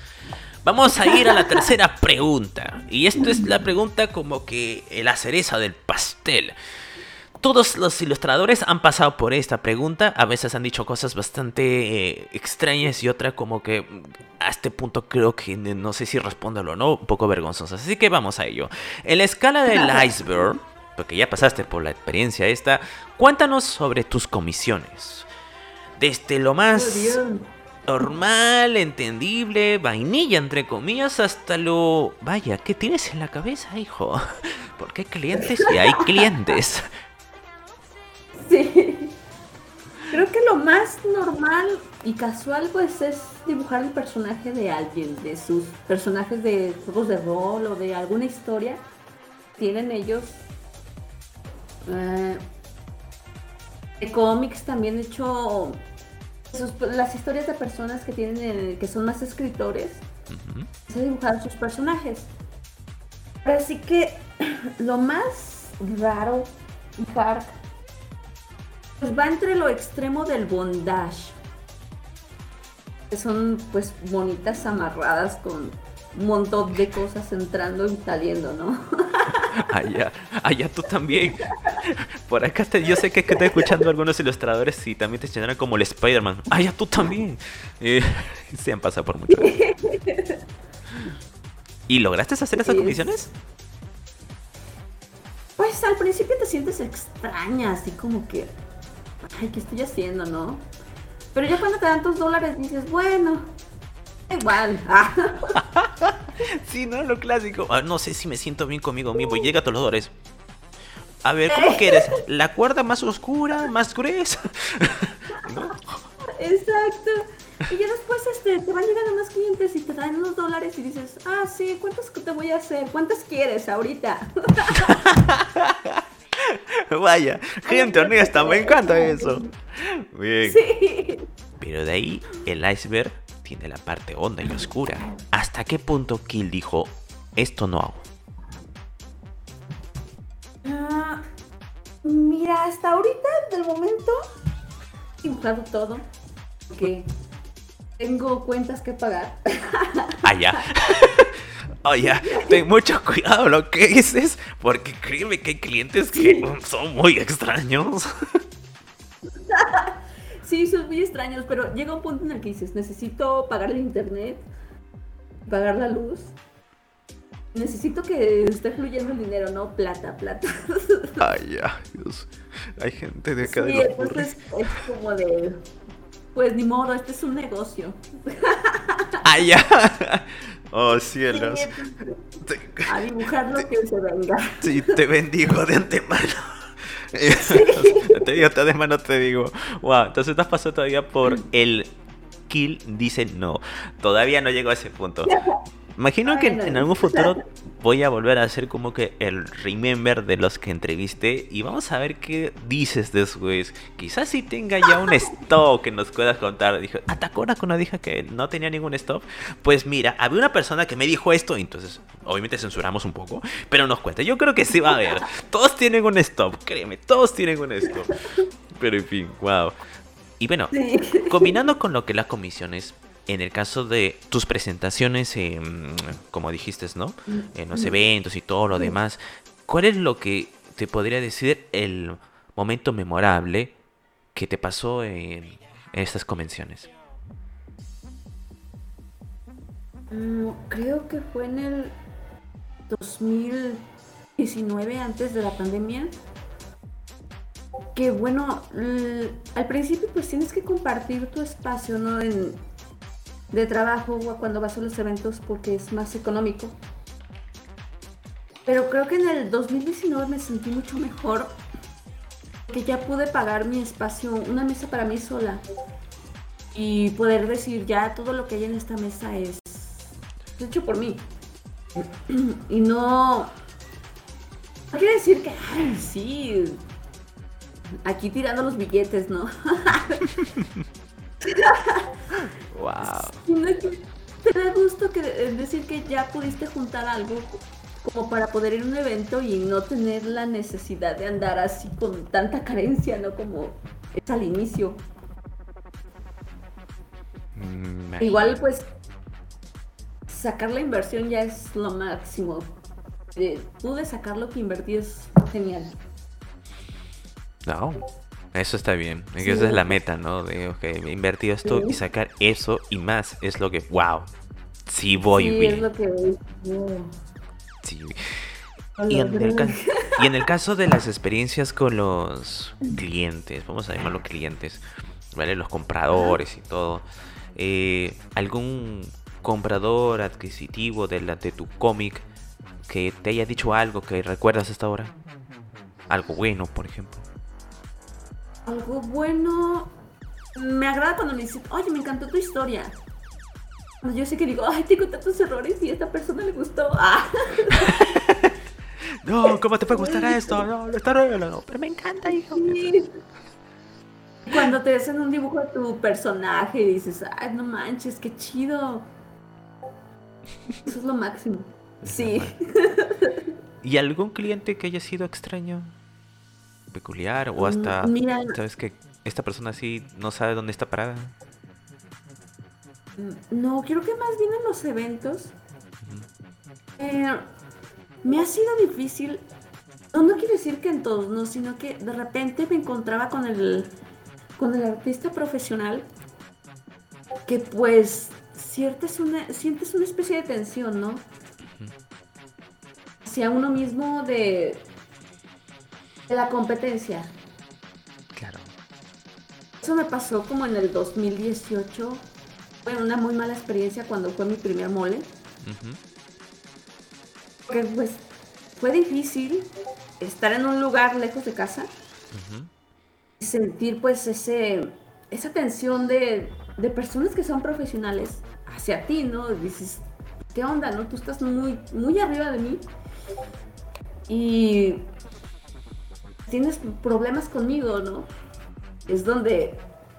Vamos a ir a la tercera pregunta. Y esto es la pregunta como que la cereza del pastel. Todos los ilustradores han pasado por esta pregunta. A veces han dicho cosas bastante eh, extrañas y otra como que mm, a este punto creo que no sé si respondo o no, un poco vergonzosas. Así que vamos a ello. En la escala del iceberg, porque ya pasaste por la experiencia esta, cuéntanos sobre tus comisiones. Desde lo más normal, entendible, vainilla entre comillas, hasta lo... Vaya, ¿qué tienes en la cabeza, hijo? Porque hay clientes y hay clientes. Sí. Creo que lo más normal y casual pues es dibujar el personaje de alguien, de sus personajes de juegos de rol o de alguna historia. Tienen ellos eh, de cómics también he hecho las historias de personas que tienen que son más escritores se dibujan sus personajes así que lo más raro hard pues va entre lo extremo del bondage que son pues bonitas amarradas con un montón de cosas entrando y saliendo, ¿no? allá, allá tú también. Por acá yo sé que, que estoy escuchando algunos ilustradores y también te llenaron como el Spider-Man. Allá tú también. Eh, se han pasado por mucho. ¿Y lograste hacer esas comisiones? Pues al principio te sientes extraña, así como que, ay, ¿qué estoy haciendo, no? Pero ya cuando te dan tus dólares dices, bueno, igual. sí, ¿no? Lo clásico. Ah, no sé si me siento bien conmigo mismo. Llega a todos los dólares. A ver, ¿cómo quieres? ¿La cuerda más oscura, más gruesa? Exacto. Y ya después este, te van llegando más clientes y te dan unos dólares y dices, ah, sí, ¿cuántos te voy a hacer? ¿Cuántas quieres ahorita? Vaya, gente honesta, me encanta eso. Bien. Sí. Pero de ahí el iceberg tiene la parte honda y oscura. ¿Hasta qué punto Kill dijo, esto no hago? Ah, mira, hasta ahorita, del momento, he dibujado todo. Que tengo cuentas que pagar. Ah, ya. Oye, ten mucho cuidado lo que dices, porque créeme que hay clientes que son muy extraños. Sí, son muy extraños, pero llega un punto en el que dices, necesito pagar el internet, pagar la luz. Necesito que esté fluyendo el dinero, no plata, plata. Ay, ya, Dios. Hay gente de acá sí, de entonces es como de, pues ni modo, este es un negocio. Ay, ya. Oh, cielos. a dibujar lo que se venga. Sí, te bendigo de antemano. te digo, de mano te digo. Wow, entonces te has pasado todavía por el kill, dice no. Todavía no llego a ese punto. Imagino que en, algún futuro voy a volver a hacer como que el remember de los que entrevisté y vamos a ver qué dices después. Quizás si tenga ya un stop que nos puedas contar. Dijo, ¿Atacora cuando dije que no tenía ningún stop? Pues mira, había una persona que me dijo esto, entonces obviamente censuramos un poco, pero nos cuenta. Yo creo que sí va a haber. Todos tienen un stop, créeme, todos tienen un stop. Pero en fin, wow. Y bueno, combinando con lo que las comisiones en el caso de tus presentaciones, como dijiste, ¿no? En los eventos y todo lo demás, ¿cuál es lo que te podría decir el momento memorable que te pasó en, estas convenciones? Mm, creo que fue en el 2019, antes de la pandemia. Que bueno, al principio pues tienes que compartir tu espacio, ¿no? En, de trabajo cuando vas a los eventos porque es más económico. Pero creo que en el 2019 me sentí mucho mejor que ya pude pagar mi espacio, una mesa para mí sola y poder decir ya todo lo que hay en esta mesa es hecho por mí. Y no, no quiere decir que, ay, sí, aquí tirando los billetes, ¿no? Wow. Te da gusto que, decir que ya pudiste juntar algo como para poder ir a un evento y no tener la necesidad de andar así con tanta carencia, ¿no? Como es al inicio. Mm, Igual pues sacar la inversión ya es lo máximo. pude sacar lo que invertí es genial. No, eso está bien. Esa es la meta, ¿no? De, ok, he invertido esto y sacar eso y más es lo que, wow, sí voy bien. Es lo que... Sí. Y en, el y en, el caso de las experiencias con los clientes, vamos a llamarlos clientes, ¿vale? Los compradores y todo. Eh, ¿Algún comprador adquisitivo de, la, de tu cómic que te haya dicho algo que recuerdas hasta ahora? Algo bueno, por ejemplo. Algo bueno. Me agrada cuando me dicen, oye, me encantó tu historia. Cuando yo sé que digo, ay, tengo tantos errores y a esta persona le gustó. Ah. no, ¿cómo te puede gustar esto? No, lo está no, pero me encanta, hijo. Cuando te hacen un dibujo de tu personaje y dices, ay, no manches, qué chido. Eso es lo máximo. Sí. ¿Y algún cliente que haya sido extraño? Peculiar o hasta, mm, ¿sabes que Esta persona así no sabe dónde está parada. Mm, no, creo que más bien en los eventos. Eh, me ha sido difícil. No, no quiero decir que en todos, no, sino que de repente me encontraba con el, con el artista profesional que pues sientes una, sientes una especie de tensión, ¿no? Hacia uno mismo de la competencia. Claro. Eso me pasó como en el 2018. Fue una muy mala experiencia cuando fue mi primer mole. Porque pues fue difícil estar en un lugar lejos de casa y sentir pues ese esa tensión de, de, personas que son profesionales hacia ti, ¿no? Dices, ¿qué onda, no? Tú estás muy, muy arriba de mí. Y tienes problemas conmigo, ¿no? Es donde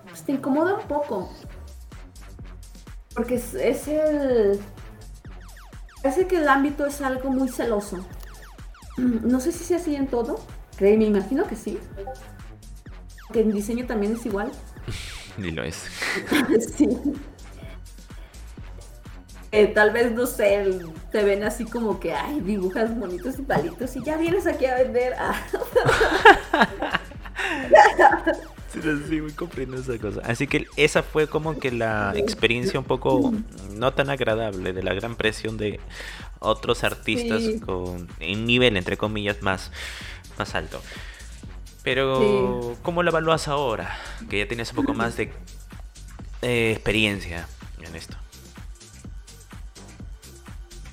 pues, te incomoda un poco. Porque es, es el... Parece que el ámbito es algo muy celoso. No sé si sea así en todo. Creo, me imagino que sí. Que en diseño también es igual. Ni lo es. sí. Eh, tal vez, no sé, te ven así como que, ay, dibujas bonitos y palitos y ya vienes aquí a vender. Ah. Sí, muy comprendo esa cosa. Así que esa fue como que la experiencia un poco no tan agradable de la gran presión de otros artistas con un nivel, entre comillas, más, más alto. Pero, ¿cómo lo evalúas ahora? Que ya tienes un poco más de eh, experiencia en esto.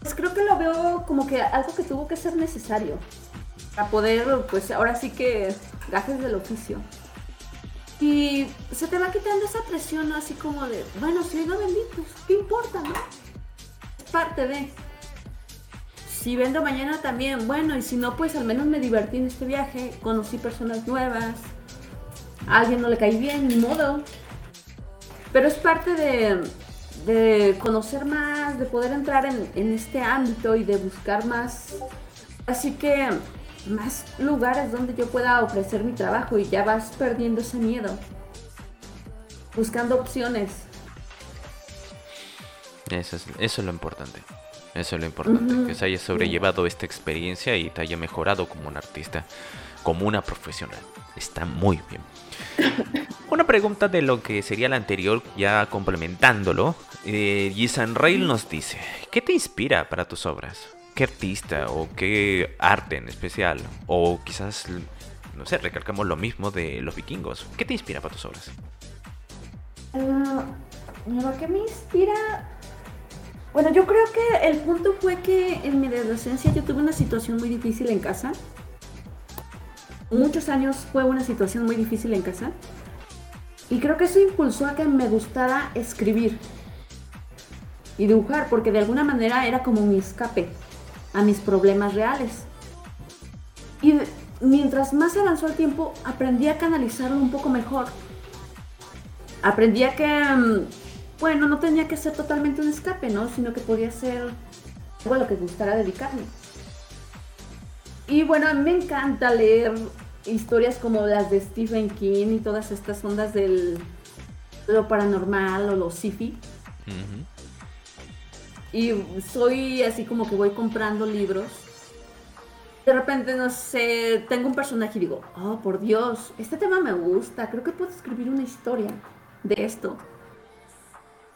Pues creo que lo veo como que algo que tuvo que ser necesario para poder, pues ahora sí que gajes del oficio. Y se te va quitando esa presión así como de, bueno, si no vendí, pues qué importa, ¿no? Es parte de. Si vendo mañana también, bueno, y si no, pues al menos me divertí en este viaje, conocí personas nuevas, a alguien no le caí bien, ni modo. Pero es parte de, de conocer más, de poder entrar en, en este ámbito y de buscar más. Así que más lugares donde yo pueda ofrecer mi trabajo y ya vas perdiendo ese miedo. Buscando opciones. Eso es, eso es lo importante. Eso es lo importante. Que se haya sobrellevado esta experiencia y te haya mejorado como un artista, como una profesional. Está muy bien. Una pregunta de lo que sería la anterior, ya complementándolo. Eh, Gisan Rail nos dice: ¿Qué te inspira para tus obras? qué artista o qué arte en especial. O quizás, no sé, recalcamos lo mismo de los vikingos. ¿Qué te inspira para tus obras? Uh, lo que me inspira... Bueno, yo creo que el punto fue que en mi adolescencia yo tuve una situación muy difícil en casa. Muchos años fue una situación muy difícil en casa. Y creo que eso impulsó a que me gustara escribir y dibujar, porque de alguna manera era como mi escape a mis problemas reales. Y mientras más avanzó el tiempo, aprendí a canalizarlo un poco mejor. Aprendí a que, mm, bueno, no tenía que ser totalmente un escape, ¿no? Sino que podía ser algo a lo que gustara dedicarme. Y bueno, me encanta leer historias como las de Stephen King y todas estas ondas del lo paranormal o lo sci-fi. Y soy así como que voy comprando libros. De repente, no sé, tengo un personaje y digo, oh, por Dios, este tema me gusta, creo que puedo escribir una historia de esto.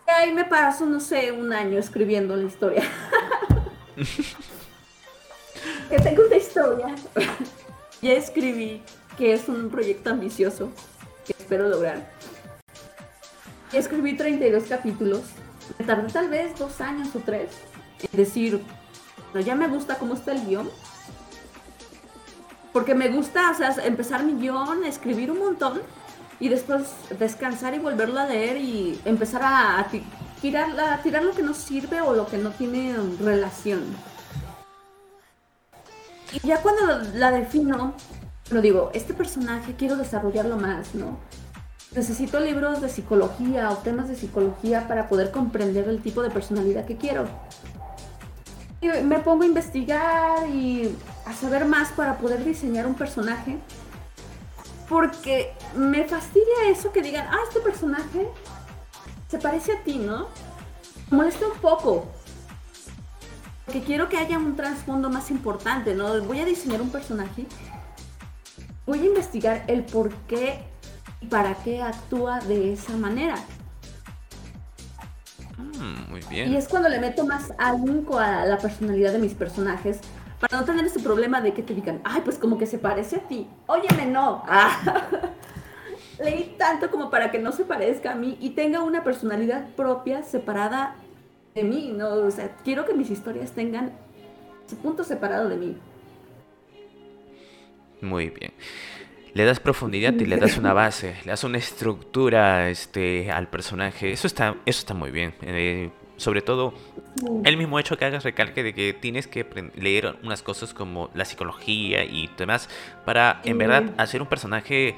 Y ahí me paso, no sé, un año escribiendo la historia. que tengo una historia. Ya escribí, que es un proyecto ambicioso, que espero lograr. Ya escribí 32 capítulos me tardé tal vez dos años o tres en decir, no, ya me gusta cómo está el guion. Porque me gusta, o sea, empezar mi guion, escribir un montón y después descansar y volverlo a leer y empezar a, tirar, a tirar lo que no sirve o lo que no tiene relación. Y ya cuando la defino, lo digo, este personaje quiero desarrollarlo más, ¿no? necesito libros de psicología o temas de psicología para poder comprender el tipo de personalidad que quiero. Y me pongo a investigar y a saber más para poder diseñar un personaje. Porque me fastidia eso que digan, ah, este personaje se parece a ti, ¿no? Molesta un poco. Porque quiero que haya un trasfondo más importante, ¿no? Voy a diseñar un personaje. Voy a investigar el por qué para qué actúa de esa manera. Mm, muy bien. Y es cuando le meto más ahínco a la personalidad de mis personajes para no tener ese problema de que te digan, ay, pues como que se parece a ti. Óyeme, no. Ah. Leí tanto como para que no se parezca a mí y tenga una personalidad propia separada de mí, ¿no? O sea, quiero que mis historias tengan su punto separado de mí. Muy bien le das profundidad y le das una base, le das una estructura este, al personaje. Eso está, eso está muy bien. Eh, sobre todo, el mismo hecho que hagas recalque de que tienes que leer unas cosas como la psicología y demás para, en verdad, hacer un personaje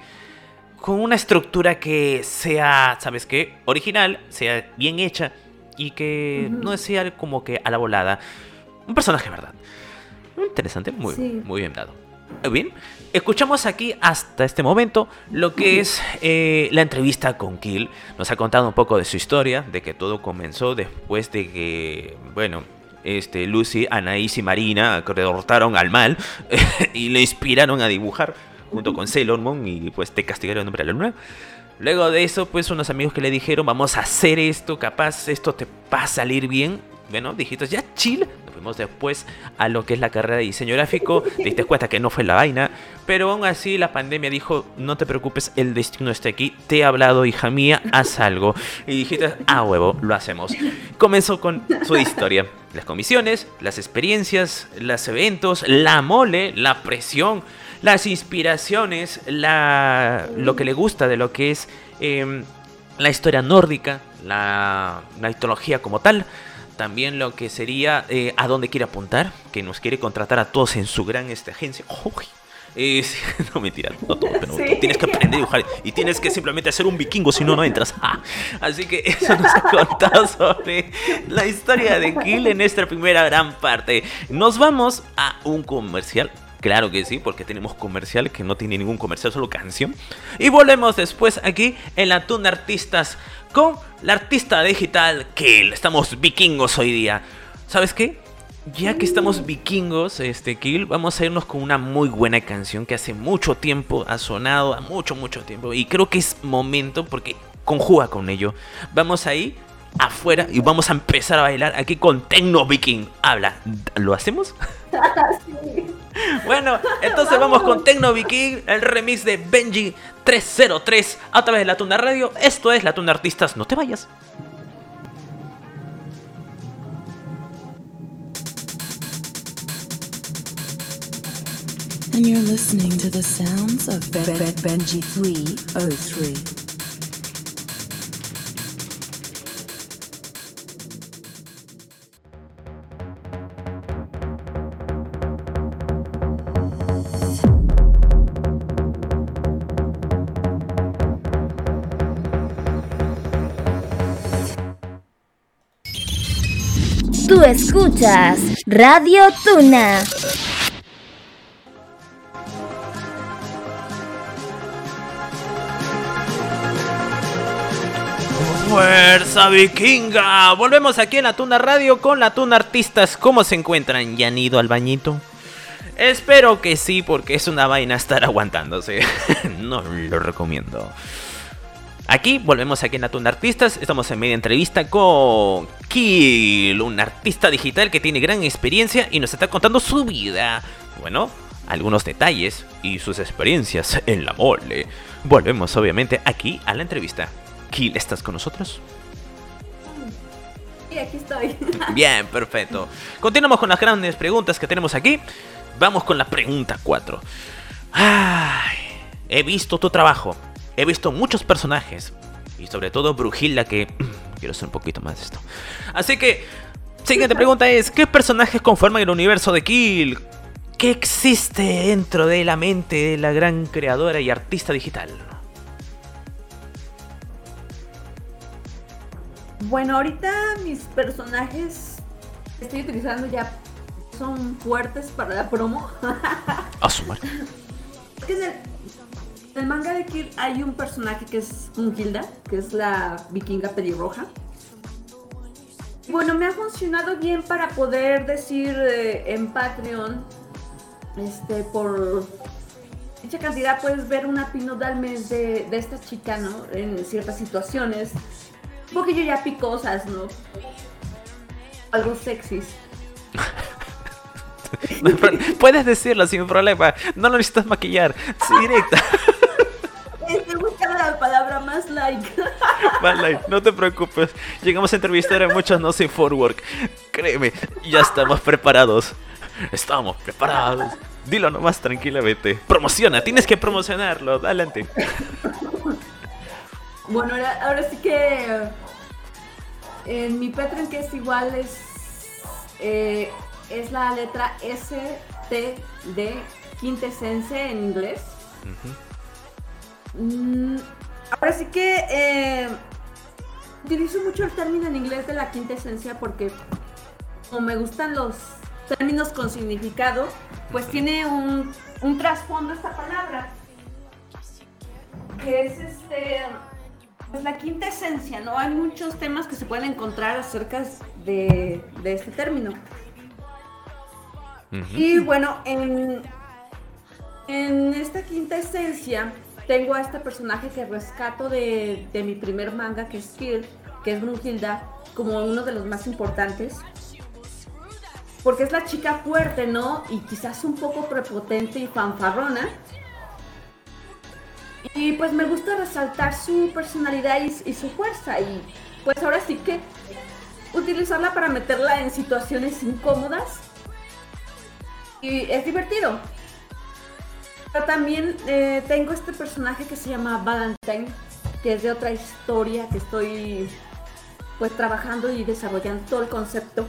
con una estructura que sea, ¿sabes qué? Original, sea bien hecha y que no sea como que a la volada. Un personaje, ¿verdad? Interesante, muy, muy bien dado. Bien, escuchamos aquí hasta este momento lo que es eh, la entrevista con Kill. Nos ha contado un poco de su historia, de que todo comenzó después de que, bueno, este, Lucy, Anaís y Marina derrotaron al mal y le inspiraron a dibujar junto con Sailor Moon y pues te castigaron nombre a la luna. Luego de eso, pues unos amigos que le dijeron, vamos a hacer esto, capaz esto te va a salir bien. Bueno, dijitos, ya chill. Fuimos después a lo que es la carrera de diseño gráfico. Te diste cuenta que no fue la vaina. Pero aún así la pandemia dijo, no te preocupes, el destino está aquí. Te he hablado, hija mía, haz algo. Y dijiste, ah, huevo, lo hacemos. Comenzó con su historia. Las comisiones, las experiencias, los eventos, la mole, la presión, las inspiraciones, la, lo que le gusta de lo que es em, la historia nórdica, la, la mitología como tal también lo que sería eh, a dónde quiere apuntar, que nos quiere contratar a todos en su gran esta agencia. no mentira, no todo, pero tienes que aprender a dibujar y tienes que simplemente hacer un vikingo, si no, no entras. Ah, así que eso nos ha contado sobre la historia de Kill en esta primera gran parte. Nos vamos a un comercial Claro que sí, porque tenemos comercial que no tiene ningún comercial, solo canción. Y volvemos después aquí en la Tuna Artistas con la artista digital Kill. Estamos vikingos hoy día. ¿Sabes qué? Ya que estamos vikingos, este Kill, vamos a irnos con una muy buena canción que hace mucho tiempo ha sonado, mucho, mucho tiempo. Y creo que es momento porque conjuga con ello. Vamos ahí afuera y vamos a empezar a bailar aquí con Tecno Viking. Habla, ¿lo hacemos? Bueno, entonces vamos con Tecno Viking, el remix de Benji 303 a través de la Tuna Radio. Esto es la Tuna Artistas, no te vayas. And you're listening to the sounds of Benji 303. Escuchas Radio Tuna. ¡Fuerza vikinga! Volvemos aquí en la Tuna Radio con la Tuna Artistas. ¿Cómo se encuentran? ¿Ya han ido al bañito? Espero que sí, porque es una vaina estar aguantándose. no lo recomiendo. Aquí volvemos aquí en Atún Artistas. Estamos en media entrevista con Kill, un artista digital que tiene gran experiencia y nos está contando su vida. Bueno, algunos detalles y sus experiencias en la mole. Volvemos obviamente aquí a la entrevista. Kill, ¿estás con nosotros? Sí, aquí estoy. Bien, perfecto. Continuamos con las grandes preguntas que tenemos aquí. Vamos con la pregunta 4. Ay, he visto tu trabajo he visto muchos personajes. Y sobre todo Brujilda que... Quiero hacer un poquito más de esto. Así que... Siguiente pregunta es, ¿qué personajes conforman el universo de Kill? ¿Qué existe dentro de la mente de la gran creadora y artista digital? Bueno, ahorita mis personajes estoy utilizando ya son fuertes para la promo. A sumar. Es que en el manga de Kill hay un personaje que es un Hilda, que es la vikinga pelirroja. Bueno, me ha funcionado bien para poder decir eh, en Patreon, este, por dicha cantidad puedes ver una pinodal al mes de, esta chica, ¿no? En ciertas situaciones. Un poquillo ya picosas, ¿no? Algo sexys. Puedes decirlo sin problema. No lo necesitas maquillar. Directa. más like. Más like, no te preocupes. Llegamos a entrevistar a muchos no sin forward. Créeme, ya estamos preparados. Estamos preparados. Dilo nomás tranquilamente. Promociona, tienes que promocionarlo. Adelante. Bueno, ahora, sí que en mi Patreon que es igual es eh, es la letra S T de quintessencia en inglés. Mm, ahora sí que eh, utilizo mucho el término en inglés de la quinta esencia porque como me gustan los términos con significado, pues tiene un, un trasfondo esta palabra. Que es este pues la quinta esencia, ¿no? Hay muchos temas que se pueden encontrar acerca de, de este término. Y bueno, en, En esta quinta esencia tengo a este personaje que rescato de, de mi primer manga, que es Kir, que es Brunhilda, como uno de los más importantes. Porque es la chica fuerte, ¿no? Y quizás un poco prepotente y fanfarrona. Y pues me gusta resaltar su personalidad y su fuerza. Y pues ahora sí que utilizarla para meterla en situaciones incómodas. Y es divertido. Pero también eh, tengo este personaje que se llama Valentine, que es de otra historia que estoy pues trabajando y desarrollando todo el concepto.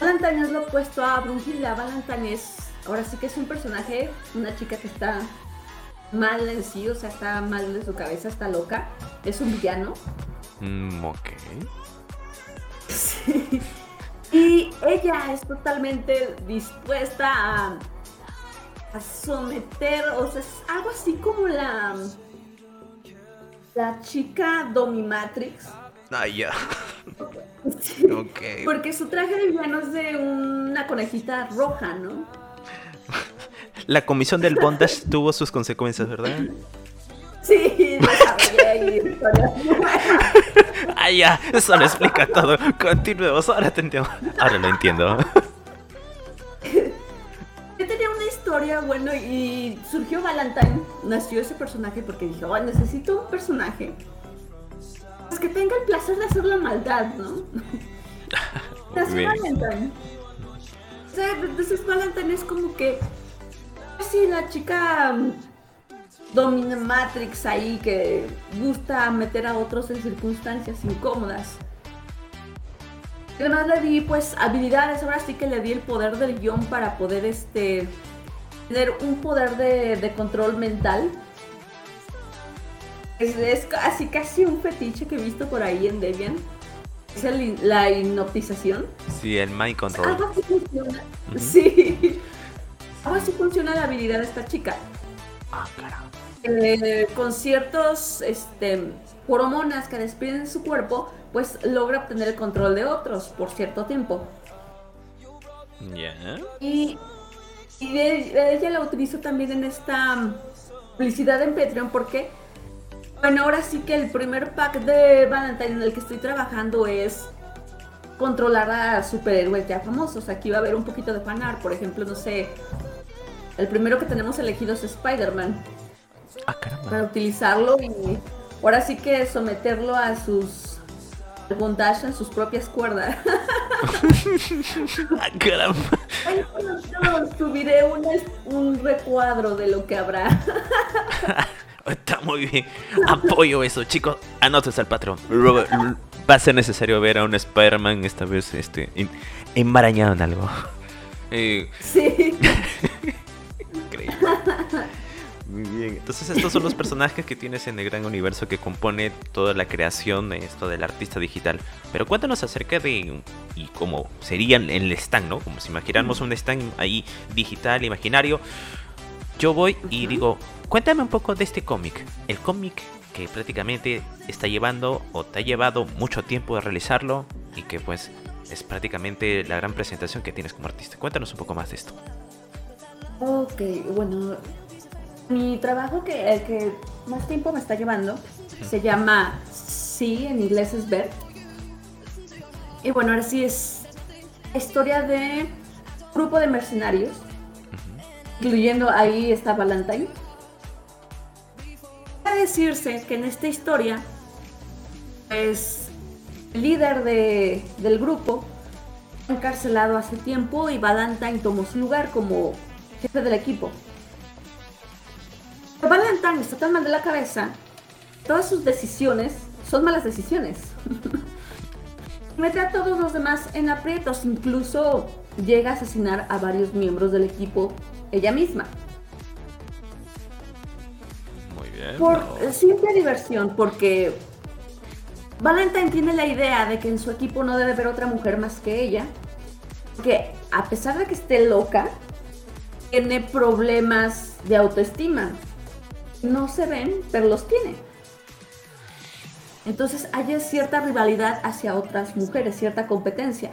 Valentine es lo opuesto a Brunhilda. Valentine es, ahora sí que es un personaje, una chica que está mal en sí, o sea, está mal de su cabeza, está loca. Es un villano. Mm, ok. Sí. Y ella es totalmente dispuesta a, a someter, o sea, es algo así como la, la chica Dominatrix. Ah, ya. Sí. Porque su traje de villano es de una conejita roja, ¿no? La comisión del bondage tuvo sus consecuencias, ¿verdad? Sí, desarrollé. Ah, ya. Eso lo explica todo. Continuemos. Ahora te entiendo. Ahora lo entiendo. Y surgió Valentine, nació ese personaje porque dije, oh, necesito un personaje pues, que tenga el placer de hacer la maldad, ¿no? Nació bien. Valentine. O sea, entonces Valentine es como que, sí, la chica mm, domina Matrix ahí que gusta meter a otros en circunstancias incómodas. Además le di pues habilidades, ahora sí que le di el poder del guion para poder este tener un poder de, de control mental. Es, es casi casi un fetiche que he visto por ahí en Debian. Es el- la hipnotización. Sí, el mind control. Algo así funciona. Sí. Algo así funciona la habilidad de esta chica. Ah, caramba. Eh, con ciertos este, hormonas que despiden de su cuerpo, pues logra obtener el control de otros por cierto tiempo. Ya. Y, y de- ella la utilizo también en esta mm, publicidad en Patreon porque, bueno, ahora sí que el primer pack de Valentine en el que estoy trabajando es controlar a superhéroes ya famosos. Aquí va a haber un poquito de fanart, por ejemplo, no sé, el primero que tenemos elegido es Spider-Man Ah, caramba. para utilizarlo y ahora sí que someterlo a sus bondage en sus propias cuerdas. Ah, caramba. Ay, subiré un, un recuadro de lo que habrá. Está muy bien. Apoyo eso, chicos. Anotes al patrón. Robert, Va a ser necesario ver a un Spider-Man esta vez este, en- enmarañado en algo. Eh, Sí. increíble. Muy bien. Entonces estos son los personajes que tienes en el gran universo que compone toda la creación de esto del artista digital. Pero cuéntanos acerca de y cómo sería el stand, ¿no? Como si imagináramos un stand ahí digital, imaginario. Yo voy y digo, cuéntame un poco de este cómic. El cómic que prácticamente está llevando o te ha llevado mucho tiempo de realizarlo y que pues es prácticamente la gran presentación que tienes como artista. Cuéntanos un poco más de esto. Ok, bueno. Mi trabajo que el que más tiempo me está llevando se llama Sí, en inglés es ver. Y bueno, ahora sí es historia de grupo de mercenarios, incluyendo ahí está Valentine. A decirse que en esta historia, pues, el líder de- del grupo fue encarcelado hace tiempo y Valentine tomó su lugar como jefe del equipo. Valentine está tan mal de la cabeza, todas sus decisiones son malas decisiones. Mete a todos los demás en aprietos, incluso llega a asesinar a varios miembros del equipo ella misma. Muy bien. Por simple diversión, porque Valentine tiene la idea de que en su equipo no debe haber otra mujer más que ella. Que a pesar de que esté loca, tiene problemas de autoestima. No se ven, pero los tiene. Entonces hay cierta rivalidad hacia otras mujeres, cierta competencia.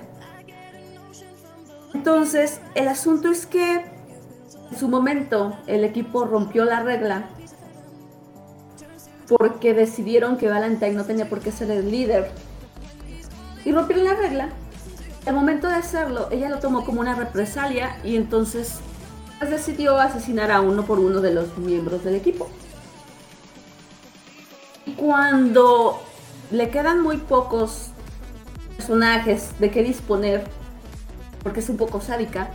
Entonces, el asunto es que En su momento, el equipo rompió la regla porque decidieron que Valentine no tenía por qué ser el líder. Y rompieron la regla. Al momento de hacerlo, ella lo tomó como una represalia y entonces decidió asesinar a uno por uno de los miembros del equipo. Cuando le quedan muy pocos personajes de qué disponer, porque es un poco sádica,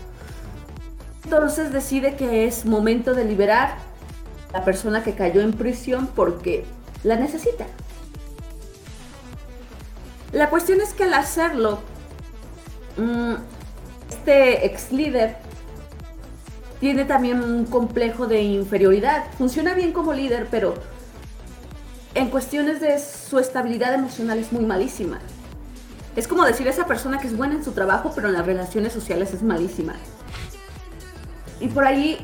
entonces decide que es momento de liberar a la persona que cayó en prisión porque la necesita. La cuestión es que al hacerlo, mm, este ex líder tiene también un complejo de inferioridad. Funciona bien como líder, pero en cuestiones de su estabilidad emocional es muy malísima. Es como decir a esa persona que es buena en su trabajo, pero en las relaciones sociales es malísima. Y por ahí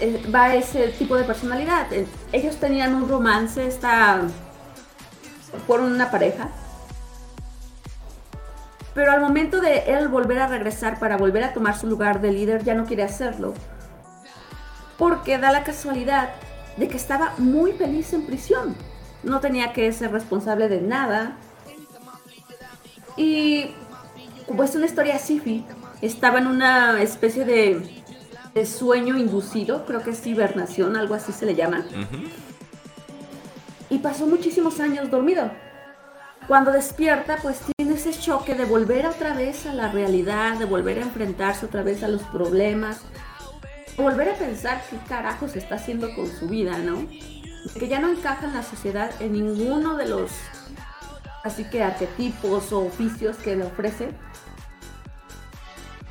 eh, va ese tipo de personalidad. Ellos tenían un romance, está, fueron una pareja. Pero al momento de él volver a regresar para volver a tomar su lugar de líder, ya no quiere hacerlo. Porque da la casualidad de que estaba muy feliz en prisión. No tenía que ser responsable de nada. Y como es una historia Sifi, estaba en una especie de, de sueño inducido, creo que es hibernación, algo así se le llama. Y pasó muchísimos años dormido. Cuando despierta, pues tiene ese choque de volver otra vez a la realidad, de volver a enfrentarse otra vez a los problemas, volver a pensar qué carajos está haciendo con su vida, ¿no? Que ya no encaja en la sociedad en ninguno de los así que arquetipos o oficios que le ofrece.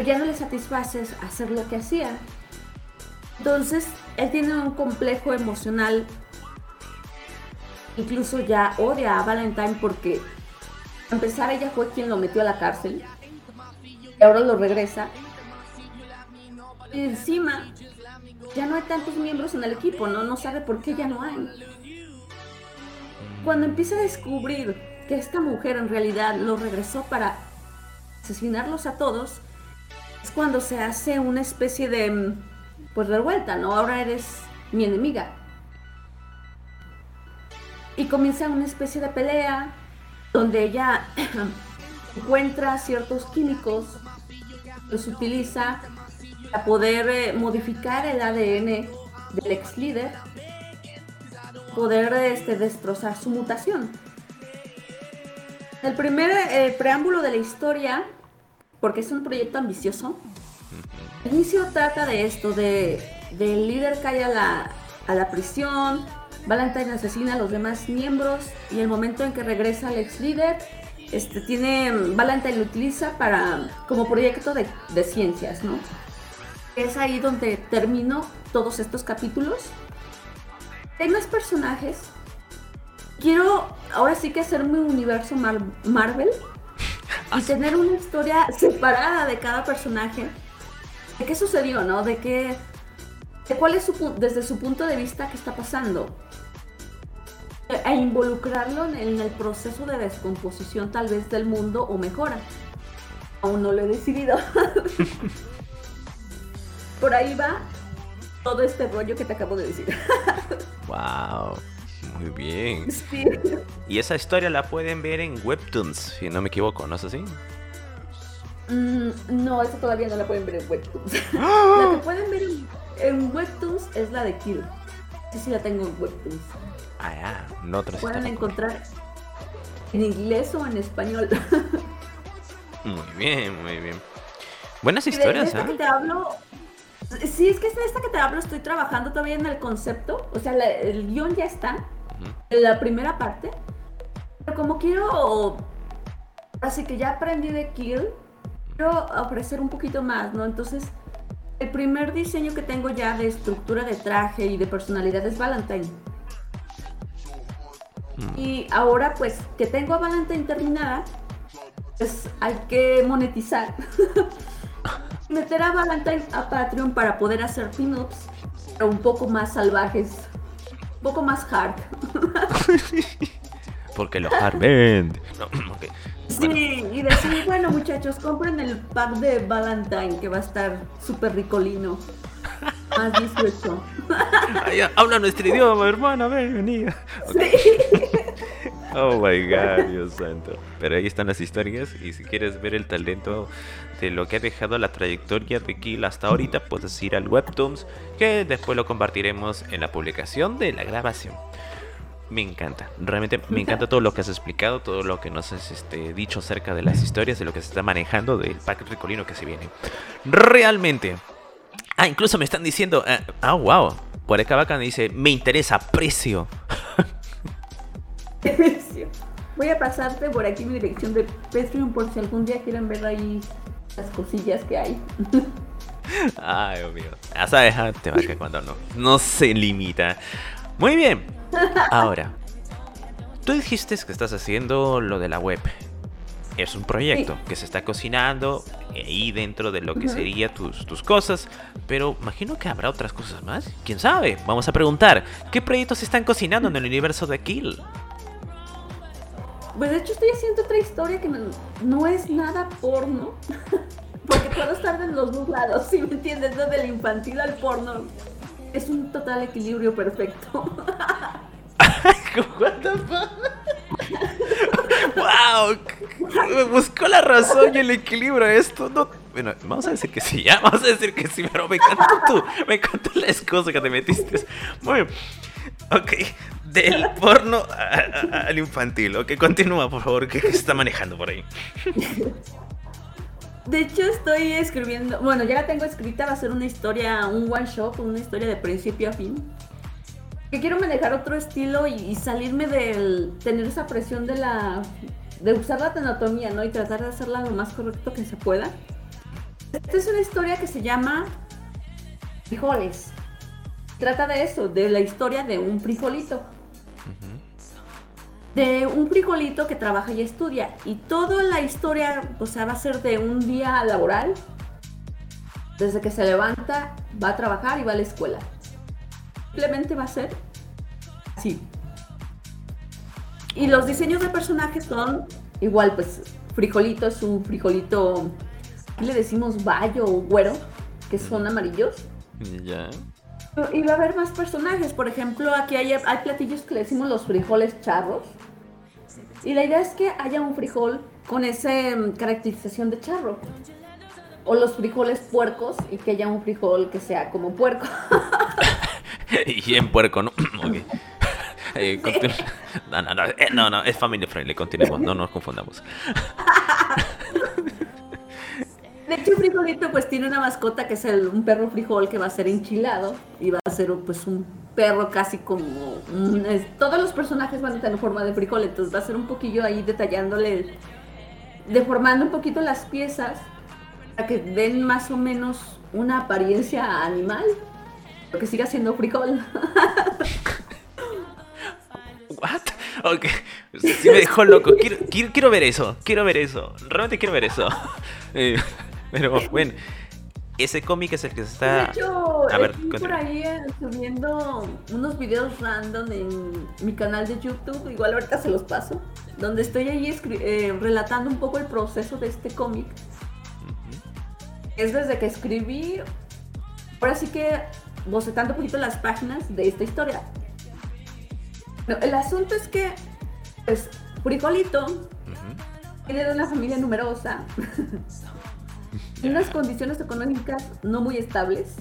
Ya no le satisface hacer lo que hacía. Entonces, él tiene un complejo emocional. Incluso ya odia a Valentine porque, empezar, ella fue quien lo metió a la cárcel. Y ahora lo regresa y encima ya no hay tantos miembros en el equipo, ¿no? No sabe por qué ya no hay. Cuando empieza a descubrir que esta mujer en realidad lo regresó para asesinarlos a todos, es cuando se hace una especie de, mm, pues, revuelta, ¿no? Ahora eres mi enemiga. Y comienza una especie de pelea donde ella encuentra ciertos químicos, los utiliza para poder eh, modificar el ADN del ex líder, poder este, destrozar su mutación. El primer eh, preámbulo de la historia, porque es un proyecto ambicioso, el inicio trata de esto, de del líder cae a la, a la prisión, Valentine asesina a los demás miembros y el momento en que regresa el ex líder, este, tiene, Valentine lo utiliza para, como proyecto de, de ciencias, ¿no? es ahí donde termino todos estos capítulos. Hay más personajes. Quiero ahora sí que hacer mi universo Marvel y tener una historia separada de cada personaje. ¿De qué sucedió, no? De qué. Cuál es su desde su punto de vista qué está pasando. E involucrarlo en el proceso de descomposición tal vez del mundo o mejora. Aún no lo he decidido. por ahí va todo este rollo que te acabo de decir. wow. Muy bien. Y esa historia la pueden ver en Webtoons, si no me equivoco, ¿no es así? Mm, no, esa todavía no la pueden ver en Webtoons. la que pueden ver en, Webtoons es la de Kill. Sí, sí la tengo en Webtoons. Ah, ya, no otra Pueden encontrar en inglés o en español. muy bien, muy bien. Buenas historias, ¿eh? te hablo Sí, es que es esta que te hablo, estoy trabajando todavía en el concepto. O sea, el guion ya está. En la primera parte. Pero como quiero. Así que ya aprendí de Kill. Quiero ofrecer un poquito más, ¿no? Entonces, el primer diseño que tengo ya de estructura de traje y de personalidad es Valentine. Y ahora, pues, que tengo a Valentine terminada, pues hay que monetizar. meter a Valentine a Patreon para poder hacer pin-ups, pero un poco más salvajes, un poco más hard. Porque lo hard vende. Sí, y decir, bueno muchachos, compren el pack de Valentine que va a estar súper ricolino. Más 18. Ay, habla nuestro idioma, hermana, ven, vení. Sí. Oh my god, Dios santo. Pero ahí están las historias y si quieres ver el talento de lo que ha dejado la trayectoria de Kill hasta ahorita, puedes ir al Webtoons que después lo compartiremos en la publicación de la grabación. Me encanta, realmente me encanta todo lo que has explicado, todo lo que nos has este, dicho acerca de las historias, de lo que se está manejando, del pack ricolino que se viene. Realmente. Ah, incluso me están diciendo, ah, ah wow, por acá Bacán dice, me interesa, precio. Voy a pasarte por aquí mi dirección de Patreon por si algún día quieren ver ahí las cosillas que hay. Ay, Dios mío. Ya sabes, ah, te va a cuando no. No se limita. Muy bien. Ahora, tú dijiste que estás haciendo lo de la web. Es un proyecto Sí. que se está cocinando ahí dentro de lo que sería tus, tus cosas. Pero imagino que habrá otras cosas más. ¿Quién sabe? Vamos a preguntar. ¿Qué proyectos se están cocinando en el universo de Kill? Pues de hecho estoy haciendo otra historia que no, es nada porno. Porque puedo estar de los dos lados, si me entiendes, ¿no? del infantil al porno. Es un total equilibrio perfecto. What the fuck? ¡Wow! Buscó la razón y el equilibrio esto. No, bueno, vamos a decir que sí, ya. Vamos a decir que sí, pero me encantó tú. Me encantó la excusa que te metiste. Muy bien. Ok, del porno al infantil. Ok, continúa, por favor. ¿Qué, qué se está manejando por ahí? De hecho estoy escribiendo, bueno, ya la tengo escrita, va a ser una historia, un one shot, una historia de principio a fin. Que quiero manejar otro estilo y, salirme del tener esa presión de la de usar la anatomía, ¿no? Y tratar de hacerla lo más correcto que se pueda. Esta es una historia que se llama Frijoles. Trata de eso, de la historia de un frijolito. De un frijolito que trabaja y estudia. Y toda la historia, o sea, va a ser de un día laboral. Desde que se levanta, va a trabajar y va a la escuela. Simplemente va a ser así. Y los diseños de personajes son igual, pues frijolito es un frijolito, aquí le decimos bayo o güero, que son amarillos. Ya. Y va a haber más personajes. Por ejemplo, aquí hay, hay platillos que le decimos los frijoles charros. Y la idea es que haya un frijol con esa caracterización de charro. O los frijoles puercos y que haya un frijol que sea como puerco. Y en puerco, ¿no? ok. Eh, no, no, eh, no, no, es family friendly, continuemos, no nos confundamos. De hecho, frijolito pues tiene una mascota que es el- un perro frijol que va a ser enchilado y va a ser pues un perro casi como... todos los personajes van a tener forma de frijol, entonces va a ser un poquillo ahí detallándole, deformando un poquito las piezas para que den más o menos una apariencia animal, pero que siga siendo frijol. ¿What? Ok, sí me dejó loco. Quiero, ver eso, quiero ver eso. Realmente quiero ver eso. Pero bueno, ese cómic es el que se está. De hecho, a ver, estoy por ahí eh, subiendo unos videos random en mi canal de YouTube, igual ahorita se los paso, donde estoy ahí eh, relatando un poco el proceso de este cómic. Es desde que escribí, ahora sí que bocetando un poquito las páginas de esta historia. No, el asunto es que, pues, Frijolito viene de una familia numerosa, unas condiciones económicas no muy estables.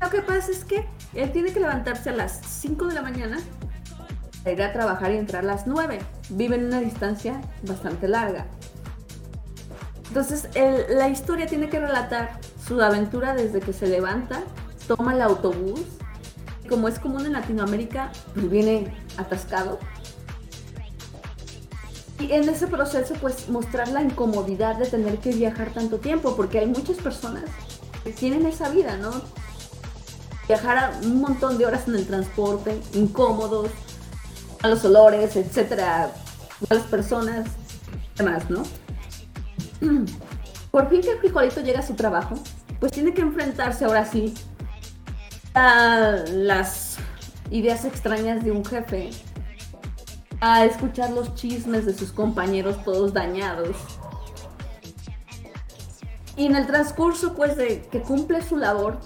Lo que pasa es que él tiene que levantarse a las 5 de la mañana para ir a trabajar y entrar a las 9. Vive en una distancia bastante larga. Entonces, la historia tiene que relatar su aventura desde que se levanta, toma el autobús. Como es común en Latinoamérica, pues viene atascado. Y en ese proceso, pues mostrar la incomodidad de tener que viajar tanto tiempo, porque hay muchas personas que tienen esa vida, ¿no? Viajar a un montón de horas en el transporte, incómodos, a los olores, etcétera, a las personas, demás, ¿no? Por fin que el frijolito llega a su trabajo, pues tiene que enfrentarse ahora sí a las ideas extrañas de un jefe, a escuchar los chismes de sus compañeros todos dañados. Y en el transcurso, pues, de que cumple su labor,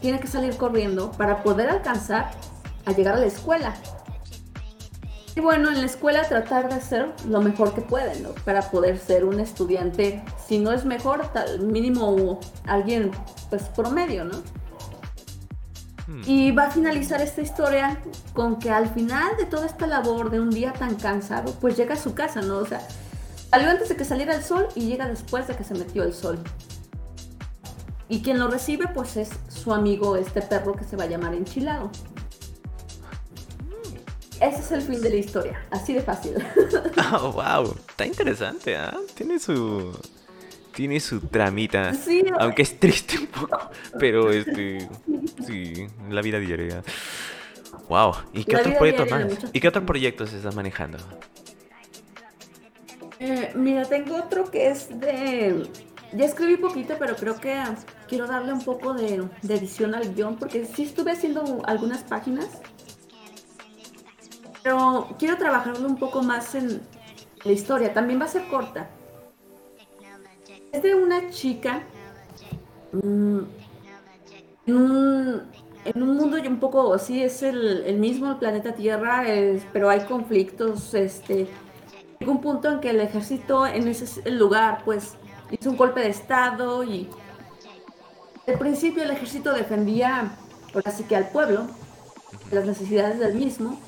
tiene que salir corriendo para poder alcanzar a llegar a la escuela. Y bueno, en la escuela tratar de hacer lo mejor que puede, ¿no? Para poder ser un estudiante, si no es mejor, tal mínimo alguien, pues, promedio, ¿no? Hmm. Y va a finalizar esta historia con que al final de toda esta labor de un día tan cansado, pues llega a su casa, ¿no? O sea, salió antes de que saliera el sol y llega después de que se metió el sol. Y quien lo recibe, pues es su amigo, este perro que se va a llamar Enchilado. Ese es el fin de la historia, así de fácil. Oh, wow. Está interesante, ¿ah? Tiene su. Tiene su tramita. Sí, Aunque es triste un poco. Pero este. Sí, la vida diaria. Wow. ¿Y qué La otros proyectos más? ¿Y qué otros proyectos estás manejando? Eh, mira, tengo otro que es de... Ya escribí poquito, pero creo que quiero darle un poco de, de edición al guion, porque sí estuve haciendo algunas páginas, pero quiero trabajarlo un poco más en la historia. También va a ser corta. Es de una chica mm, en, un, en un mundo un poco así, es el, mismo el planeta Tierra, es- pero hay conflictos, este... Un punto en que el ejército en ese lugar pues hizo un golpe de estado y al principio el ejército defendía ahora sí que al pueblo, las necesidades del mismo,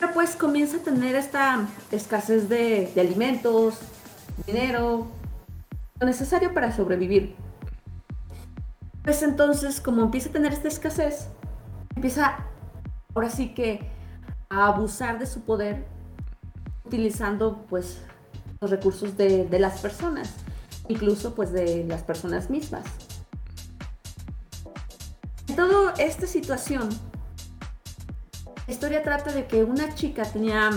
pero pues comienza a tener esta escasez de alimentos, dinero, lo necesario para sobrevivir. Pues entonces como empieza a tener esta escasez, empieza ahora sí que a abusar de su poder utilizando pues los recursos de, de las personas, incluso pues de las personas mismas. En toda esta situación, la historia trata de que una chica tenía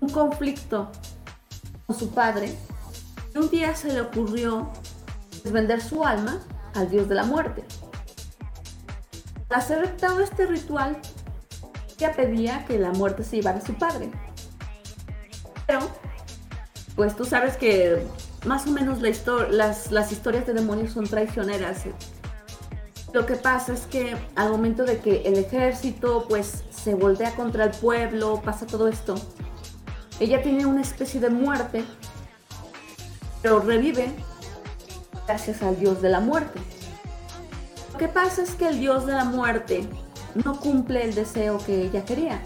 un conflicto con su padre un día se le ocurrió vender su alma al dios de la muerte. Al hacer todo este ritual, ella pedía que la muerte se llevara a su padre. Pero, pues tú sabes que más o menos las, las historias de demonios son traicioneras. Lo que pasa es que al momento de que el ejército pues se voltea contra el pueblo, pasa todo esto, ella tiene una especie de muerte, pero revive gracias al dios de la muerte. Lo que pasa es que el dios de la muerte no cumple el deseo que ella quería.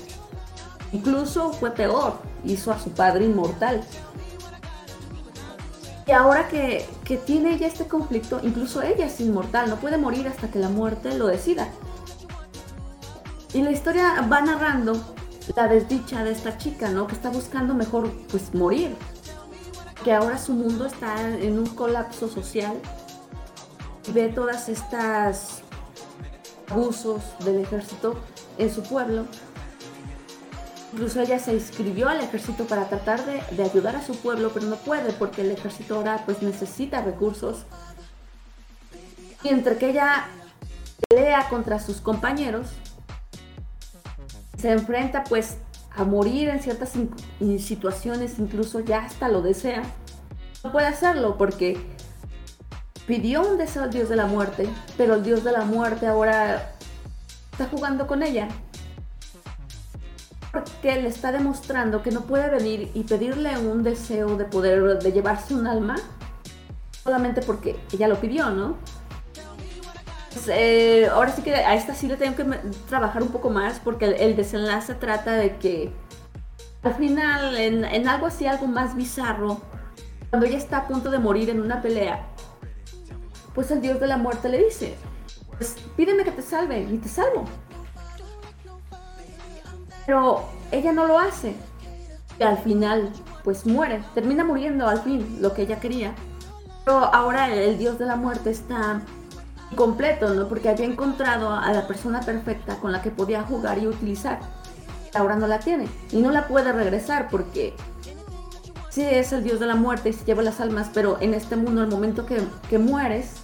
Incluso fue peor, hizo a su padre inmortal. Y ahora que, que tiene ella este conflicto, incluso ella es inmortal, no puede morir hasta que la muerte lo decida. Y la historia va narrando la desdicha de esta chica, ¿no? Que está buscando mejor, pues, morir. Que ahora su mundo está en un colapso social. Ve todas estas abusos del ejército en su pueblo. Incluso ella se inscribió al ejército para tratar de, de ayudar a su pueblo, pero no puede porque el ejército ahora pues necesita recursos. Y entre que ella pelea contra sus compañeros, se enfrenta pues a morir en ciertas situaciones, incluso ya hasta lo desea. No puede hacerlo porque pidió un deseo al dios de la muerte, pero el dios de la muerte ahora está jugando con ella porque le está demostrando que no puede venir y pedirle un deseo de poder, de llevarse un alma, solamente porque ella lo pidió, ¿no? Eh, ahora sí que a esta sí le tengo que trabajar un poco más porque el, desenlace trata de que al final, en, algo así, algo más bizarro, cuando ella está a punto de morir en una pelea, pues el dios de la muerte le dice, pues pídeme que te salve y te salvo. Pero ella no lo hace. Y al final, pues muere. Termina muriendo al fin, lo que ella quería. Pero ahora el dios de la muerte está incompleto, ¿no? Porque había encontrado a la persona perfecta con la que podía jugar y utilizar. Ahora no la tiene. Y no la puede regresar porque sí es el dios de la muerte y se lleva las almas, pero en este mundo, el momento que, que mueres,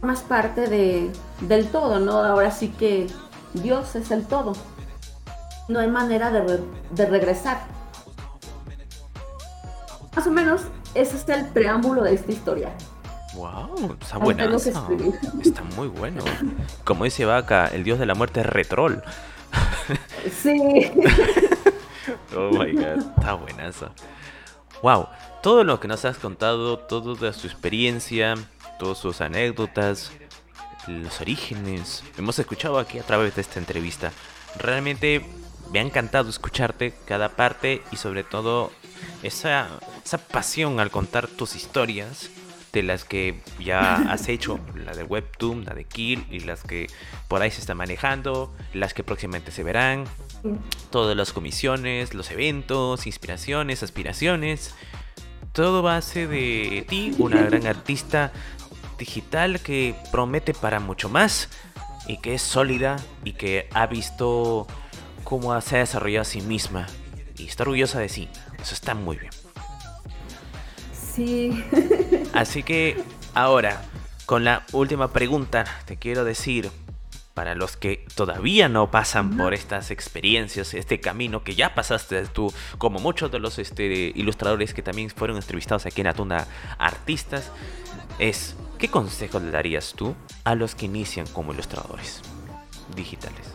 formas parte de, del todo, ¿no? Ahora sí que Dios es el todo no hay manera de, de regresar. Más o menos, ese es el preámbulo de esta historia. Wow, está buena. Está muy bueno. Como dice Vaca, el dios de la muerte es retrol. Sí. Oh my god, está buenazo. Wow, todo lo que nos has contado, toda su experiencia, todas sus anécdotas, los orígenes, hemos escuchado aquí a través de esta entrevista. Realmente me ha encantado escucharte cada parte y sobre todo esa, esa pasión al contar tus historias de las que ya has hecho, la de Webtoon, la de Kill y las que por ahí se están manejando, las que próximamente se verán, todas las comisiones, los eventos, inspiraciones, aspiraciones. Todo base de ti, una gran artista digital que promete para mucho más y que es sólida y que ha visto cómo se ha desarrollado a sí misma y está orgullosa de sí. Eso está muy bien. Sí. Así que ahora, con la última pregunta, te quiero decir, para los que todavía no pasan por estas experiencias, este camino que ya pasaste tú, como muchos de los este, ilustradores que también fueron entrevistados aquí en Atuna Artistas, es, ¿qué consejo le darías tú a los que inician como ilustradores digitales?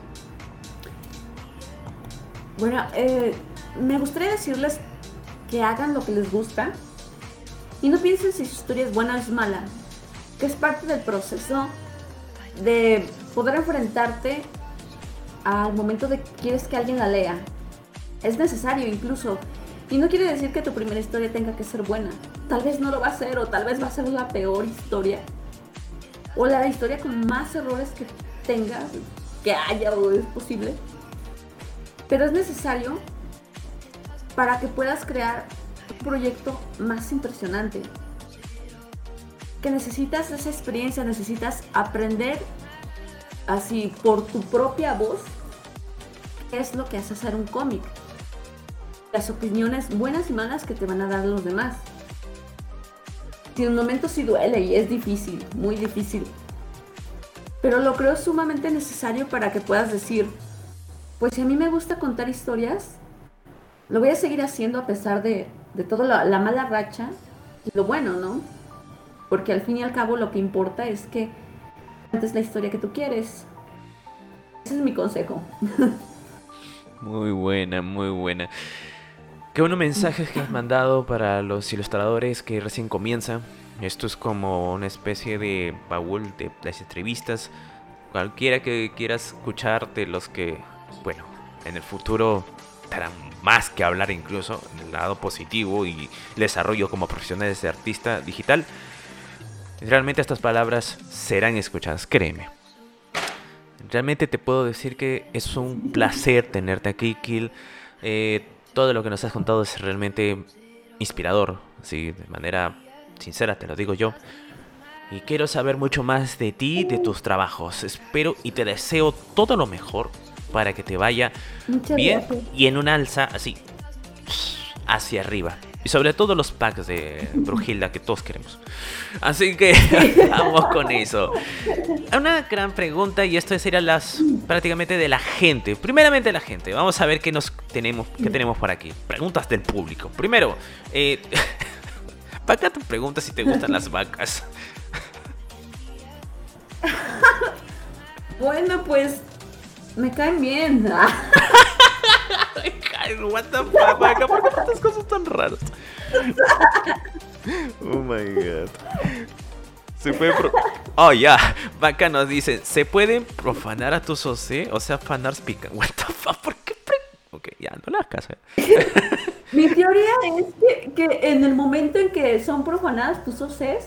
Bueno, eh, me gustaría decirles que hagan lo que les gusta y no piensen si su historia es buena o es mala, que es parte del proceso de poder enfrentarte al momento de que quieres que alguien la lea. Es necesario incluso. Y no quiere decir que tu primera historia tenga que ser buena. Tal vez no lo va a ser o tal vez va a ser la peor historia. O la historia con más errores que tenga, que haya o es posible. Pero es necesario para que puedas crear proyecto más impresionante. Que necesitas esa experiencia, necesitas aprender así por tu propia voz qué es lo que hace hacer un cómic. Las opiniones buenas y malas que te van a dar los demás. Si en un momento sí duele y es difícil, muy difícil. Pero lo creo sumamente necesario para que puedas decir, pues si a mí me gusta contar historias, lo voy a seguir haciendo a pesar de, de toda la, la mala racha y lo bueno, ¿no? Porque al fin y al cabo lo que importa es que cuentes la historia que tú quieres. Ese es mi consejo. Muy buena, muy buena. Qué buenos mensajes que has mandado para los ilustradores que recién comienzan. Esto es como una especie de baúl de las entrevistas. Cualquiera que quiera escucharte, los que, bueno, en el futuro darán más que hablar incluso en el lado positivo y desarrollo como profesionales de artista digital. Realmente estas palabras serán escuchadas, créeme. Realmente te puedo decir que es un placer tenerte aquí, Kill. Eh, todo lo que nos has contado es realmente inspirador, así de manera sincera te lo digo yo. Y quiero saber mucho más de ti, de tus trabajos. Espero y te deseo todo lo mejor para que te vaya Muchas bien gracias. y en un alza así hacia arriba. Y sobre todo los packs de Brujilda que todos queremos. Así que vamos con eso. Una gran pregunta y esto sería las prácticamente de la gente. Primeramente la gente. Vamos a ver qué nos tenemos, qué tenemos por aquí. Preguntas del público. Primero, eh, Vaca te pregunta si te gustan las vacas. Bueno, pues me caen bien. Ay, what the fuck, Vaca, ¿por qué tantas cosas tan raras? Oh my god. Se puede pro- Oh, ya. Vaca nos dice, ¿se pueden profanar a tus OC? O sea, fanarts pican. What the fuck, ¿por qué? pre- Ok, ya, no le hagas caso. Mi teoría es que, que en el momento en que son profanadas tus OCs,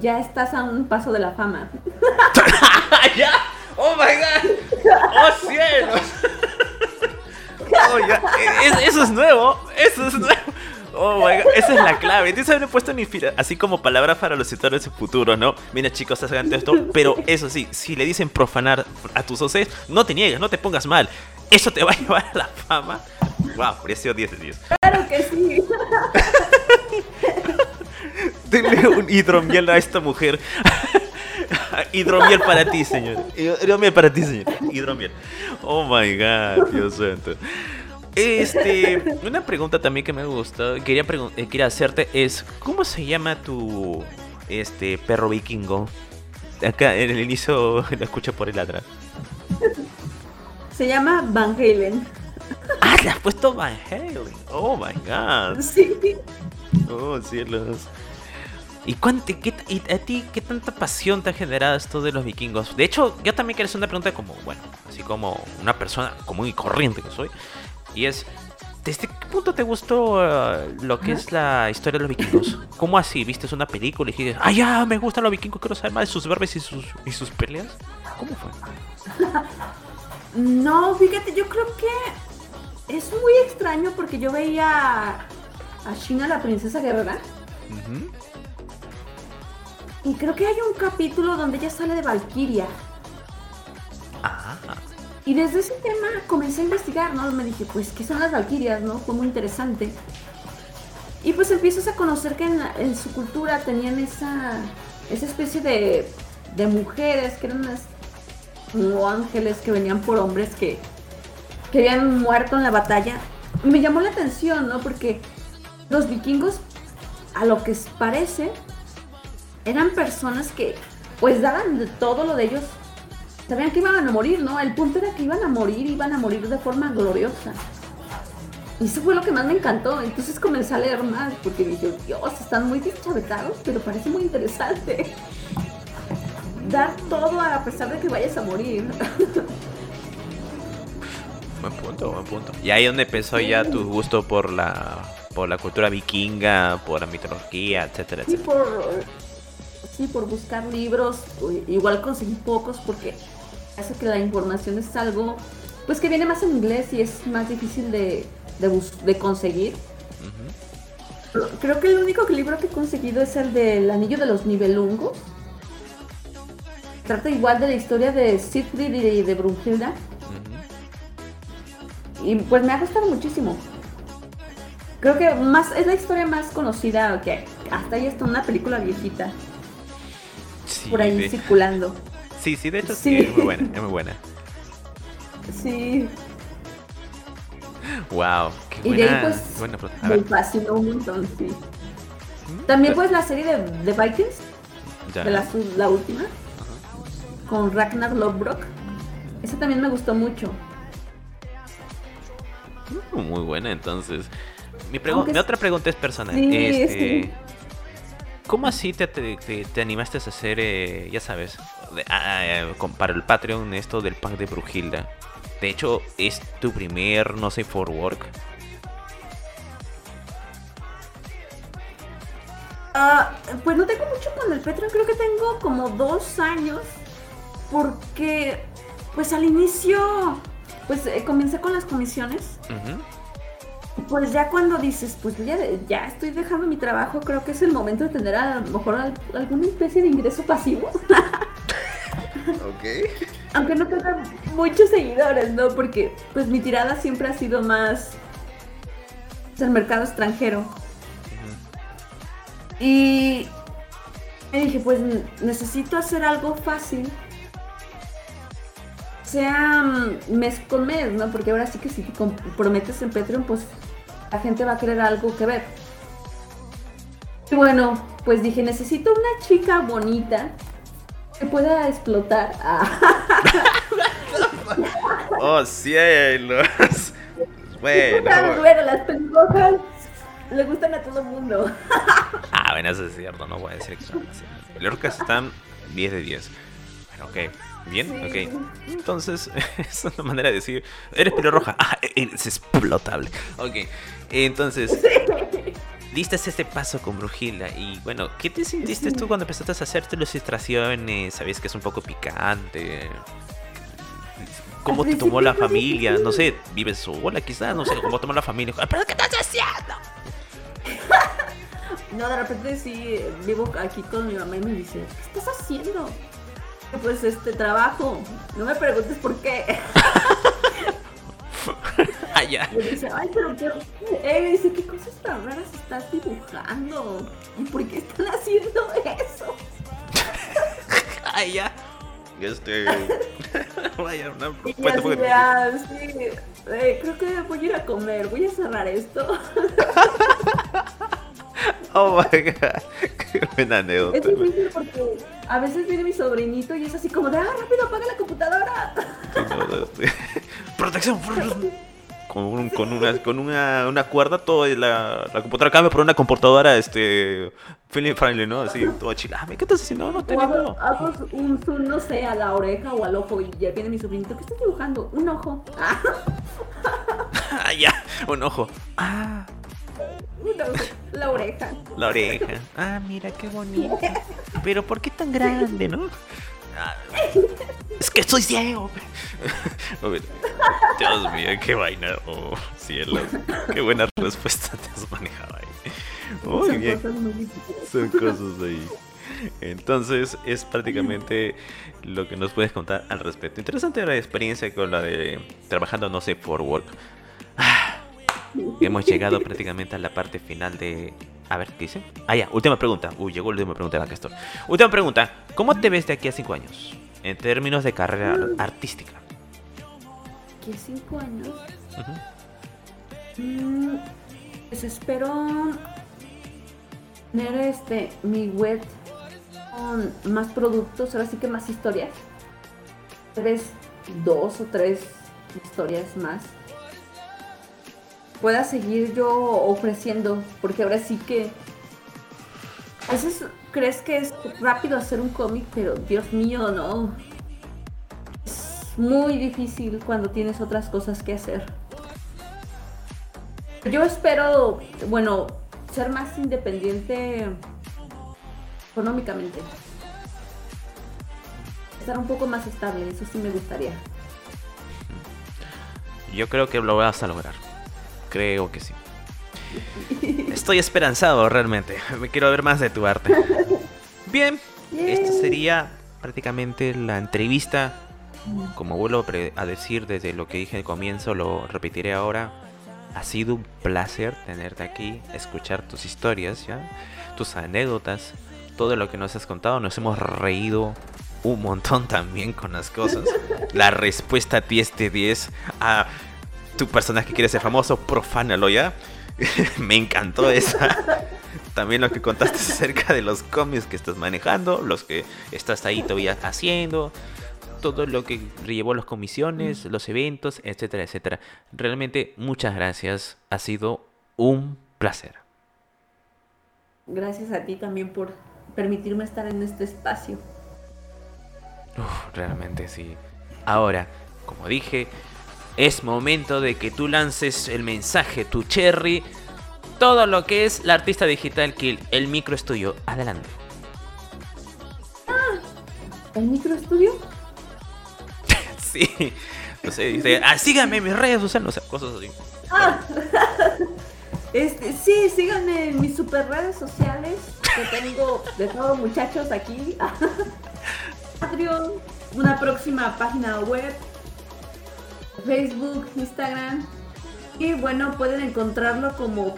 ya estás a un paso de la fama. ¡Ya! ¡Oh my god! ¡Oh cielos! Oh, ya. Es- eso es nuevo. Eso es nuevo. Oh my god, esa es la clave. Haber puesto así como palabra para los sectores de futuro, ¿no? Mira, chicos, hagan esto. Pero eso sí, si le dicen profanar a tus OCs, no te niegues, no te pongas mal. Eso te va a llevar a la fama. Wow, precio 10 de 10. Claro que sí. Denle un hidromiel a esta mujer. hidromiel para ti, señor. Hidromiel para ti, señor. Hidromiel. Oh my god, Dios santo. Este, una pregunta también que me gusta, quería, eh, quería hacerte es, ¿cómo se llama tu este perro vikingo. Acá en el inicio lo escucho por el atrás. Se llama Van Halen. Ah, le has puesto Van Halen. Oh my god. Sí. Oh, cielos. ¿Y, cuánto, qué, y a ti qué tanta pasión te ha generado esto de los vikingos? De hecho, yo también quiero hacer una pregunta como, bueno, así como una persona común y corriente que soy. Y es, ¿desde qué punto te gustó eh, lo que es la historia de los vikingos? ¿Cómo así? ¿Viste una película y dijiste, ah, ya, me gustan los vikingos, quiero saber más de sus verbes y sus, y sus peleas? ¿Cómo fue? No, fíjate, yo creo que es muy extraño porque yo veía a Shina, la princesa guerrera, Ujú. Y creo que hay un capítulo donde ella sale de Valkyria. Ah, Y desde ese tema comencé a investigar, ¿no? Me dije, pues, ¿qué son las Valkyrias, no? Fue muy interesante. Y pues empiezas a conocer que en, la- en su cultura tenían esa, esa especie de, de mujeres que eran unas como ángeles que venían por hombres que, que habían muerto en la batalla. Y me llamó la atención, ¿no? Porque los vikingos, a lo que parece, eran personas que pues daban todo lo de ellos sabían que iban a morir, ¿no? El punto era que iban a morir, iban a morir de forma gloriosa. Y eso fue lo que más me encantó. Entonces comencé a leer más, porque dije, Dios, están muy deschavetados, pero parece muy interesante. Dar todo a pesar de que vayas a morir. buen punto, buen punto. Y ahí donde empezó ya tu gusto por la por la cultura vikinga, por la mitología, etcétera, Sí, etcétera. por, sí, por buscar libros. Igual conseguí pocos porque hace que la información es algo, pues que viene más en inglés y es más difícil de, de, bus- de conseguir. Creo que el único libro que he conseguido es el del Anillo de los Nibelungos. Trata igual de la historia de Siegfried y de Brunhilda. Y pues me ha gustado muchísimo. Creo que más es la historia más conocida que hasta ahí está una película viejita Sí, por ahí de- circulando. sí, sí, de hecho sí. Sí. es muy buena, es muy buena. Sí, Wow, qué Y de ahí, buena, pues, buena me fascinó un montón, sí. ¿mm? También pues la serie de, de Vikings, Ya. de la, última, con Ragnar Lodbrok. Esa también me gustó mucho. Uh, Muy buena, entonces. Mi, pregu- Aunque mi es- otra pregunta es personal. Sí, este, sí. ¿Cómo así te, te, te- te animaste a hacer, eh, ya sabes, de- ah, eh, con- para el Patreon esto del pack de Brujilda? De hecho, es tu primer, no sé, for work. Ah, pues no tengo mucho con el Patreon, creo que tengo como dos años, porque pues al inicio, pues eh, comencé con las comisiones, y, pues ya cuando dices, pues ya, ya estoy dejando mi trabajo, creo que es el momento de tener a lo mejor al- alguna especie de ingreso pasivo, aunque no tenga muchos seguidores, ¿no? Porque pues mi tirada siempre ha sido más el mercado extranjero. Y me dije, pues necesito hacer algo fácil. Sea mm, mes con mes, ¿no? Porque ahora sí que si te comprometes en Patreon, pues la gente va a querer algo que ver. Y bueno, pues dije, necesito una chica bonita que pueda explotar. Oh, cielos. Bueno. bueno, las pelirrojas le gustan a todo el mundo. Ah, bueno, eso es cierto, no voy a decir que son así. Orcas están 10 de 10. Bueno, ok. Bien, ok. Entonces, es una manera de decir, eres pelirroja. Ah, eres explotable. Ok. Entonces, diste este paso con Brujilda y bueno, ¿qué te sentiste tú cuando empezaste a hacerte las ilustraciones? ¿Sabías que es un poco picante? ¿Cómo te tomó la familia? No sé, vives sola quizás, no sé cómo tomó la familia. ¿Pero qué estás haciendo? No, de repente sí vivo aquí con mi mamá y me dice, ¿qué estás haciendo? Pues este trabajo. No me preguntes por qué. Ah, ya. Me dice, ay, pero qué. Eh, me dice, ¿qué cosas tan raras estás dibujando? ¿Y por qué están haciendo eso? Ay, ya. Este. Vaya, una porque- de, ah, sí, eh, creo que voy a ir a comer, voy a cerrar esto. Oh my god. Qué buena anécdota. Es difícil porque a veces viene mi sobrinito y es así como de, ah, rápido, apaga la computadora. Protección. Con, un- con, una, con una, una cuerda, todo la, la computadora cambia por una computadora este, friendly, ¿no? Así, todo chilame. ¿Qué estás haciendo? No, O tenemos. hago, hago un zoom, no sé, a la oreja o al ojo y ya viene mi sobrinito. ¿Qué estás dibujando? Un ojo. Ah, Ah, ya, un ojo. Ah. La oreja. la oreja. Ah, mira qué bonito. Pero ¿por qué tan grande, no? Ah, es que soy ciego. Dios mío, qué vaina. Oh, cielo. Qué buena respuesta te has manejado ahí. Muy Son bien. cosas muy difíciles. Son cosas ahí. Entonces es prácticamente lo que nos puedes contar al respecto. Interesante la experiencia con la de trabajando, no sé, por Work. Hemos llegado prácticamente a la parte final de... A ver, ¿qué dice? Ah, ya, última pregunta. Uy, llegó la última pregunta de la Castor. Última pregunta. ¿Cómo te ves de aquí a cinco años? En términos de carrera artística. ¿Qué cinco años? Ujú. Mm, pues espero tener este mi web con más productos, ahora sí que más historias. Vez dos o tres historias más. Pueda seguir yo ofreciendo, porque ahora sí que a veces crees que es rápido hacer un cómic, pero Dios mío, no. Es muy difícil cuando tienes otras cosas que hacer. Yo espero, bueno, ser más independiente económicamente. Estar un poco más estable, eso sí me gustaría. Yo creo que lo vas a lograr. Creo que sí. Estoy esperanzado realmente. Me quiero ver más de tu arte. Bien, esta sería prácticamente la entrevista. Como vuelvo a decir desde lo que dije al comienzo, lo repetiré ahora. Ha sido un placer tenerte aquí, escuchar tus historias, ¿ya? tus anécdotas, todo lo que nos has contado. Nos hemos reído un montón también con las cosas. La respuesta a ti este 10 a tu personaje que quiere ser famoso, profánalo ya. Me encantó esa. También lo que contaste acerca de los cómics que estás manejando, los que estás ahí todavía haciendo, todo lo que llevó las comisiones, los eventos, etcétera, etcétera. Realmente muchas gracias. Ha sido un placer. Gracias a ti también por permitirme estar en este espacio. Uf, realmente sí. Ahora, como dije, es momento de que tú lances el mensaje, tu cherry, todo lo que es la artista digital Kill. El micro es tuyo. Adelante. ¿El microestudio? Sí. No sé, dice, ah, síganme en mis redes sociales, no sé, cosas así. Ah. Este, sí, síganme en mis super redes sociales que tengo de todos muchachos aquí. Patreon, una próxima página web, Facebook, Instagram. Y bueno, pueden encontrarlo como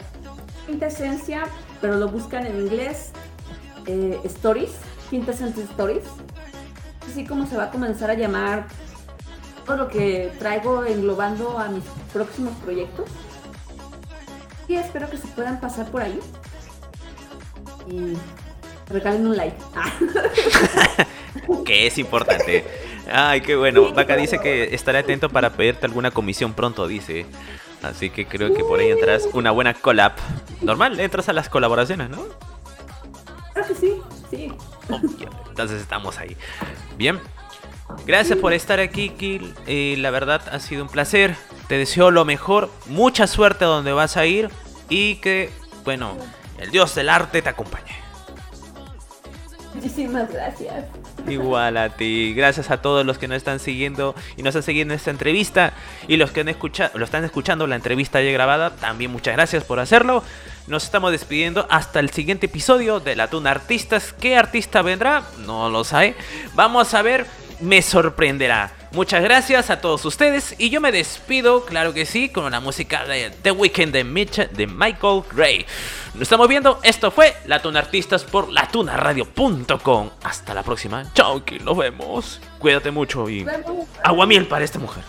Quintesencia, pero lo buscan en inglés. eh, stories, Quintesencia Stories. Así como se va a comenzar a llamar todo lo que traigo englobando a mis próximos proyectos. Y espero que se puedan pasar por ahí. Y regalen un like. Ah, Que es importante. Ay, qué bueno. Vaca dice que estaré atento para pedirte alguna comisión pronto, dice. Así que creo que por ahí entras una buena collab. Normal, entras a las colaboraciones, ¿no? Creo que sí, sí. Entonces estamos ahí. Bien. Gracias por estar aquí, Kill. Eh, la verdad ha sido un placer. Te deseo lo mejor. Mucha suerte donde vas a ir. Y que, bueno, el dios del arte te acompañe. Muchísimas gracias. Igual a ti. Gracias a todos los que nos están siguiendo y nos están siguiendo en esta entrevista. Y los que han escuchado, lo están escuchando la entrevista ya grabada. También muchas gracias por hacerlo. Nos estamos despidiendo hasta el siguiente episodio de La Tuna Artistas. ¿Qué artista vendrá? No lo sabe. Vamos a ver. Me sorprenderá. Muchas gracias a todos ustedes. Y yo me despido, claro que sí, con la música de The Weeknd de, Mitch- de Michael Gray. Nos estamos viendo. Esto fue Latuna Artistas por latunaradio.com. Hasta la próxima. Chao, que nos vemos. Cuídate mucho y aguamiel para esta mujer.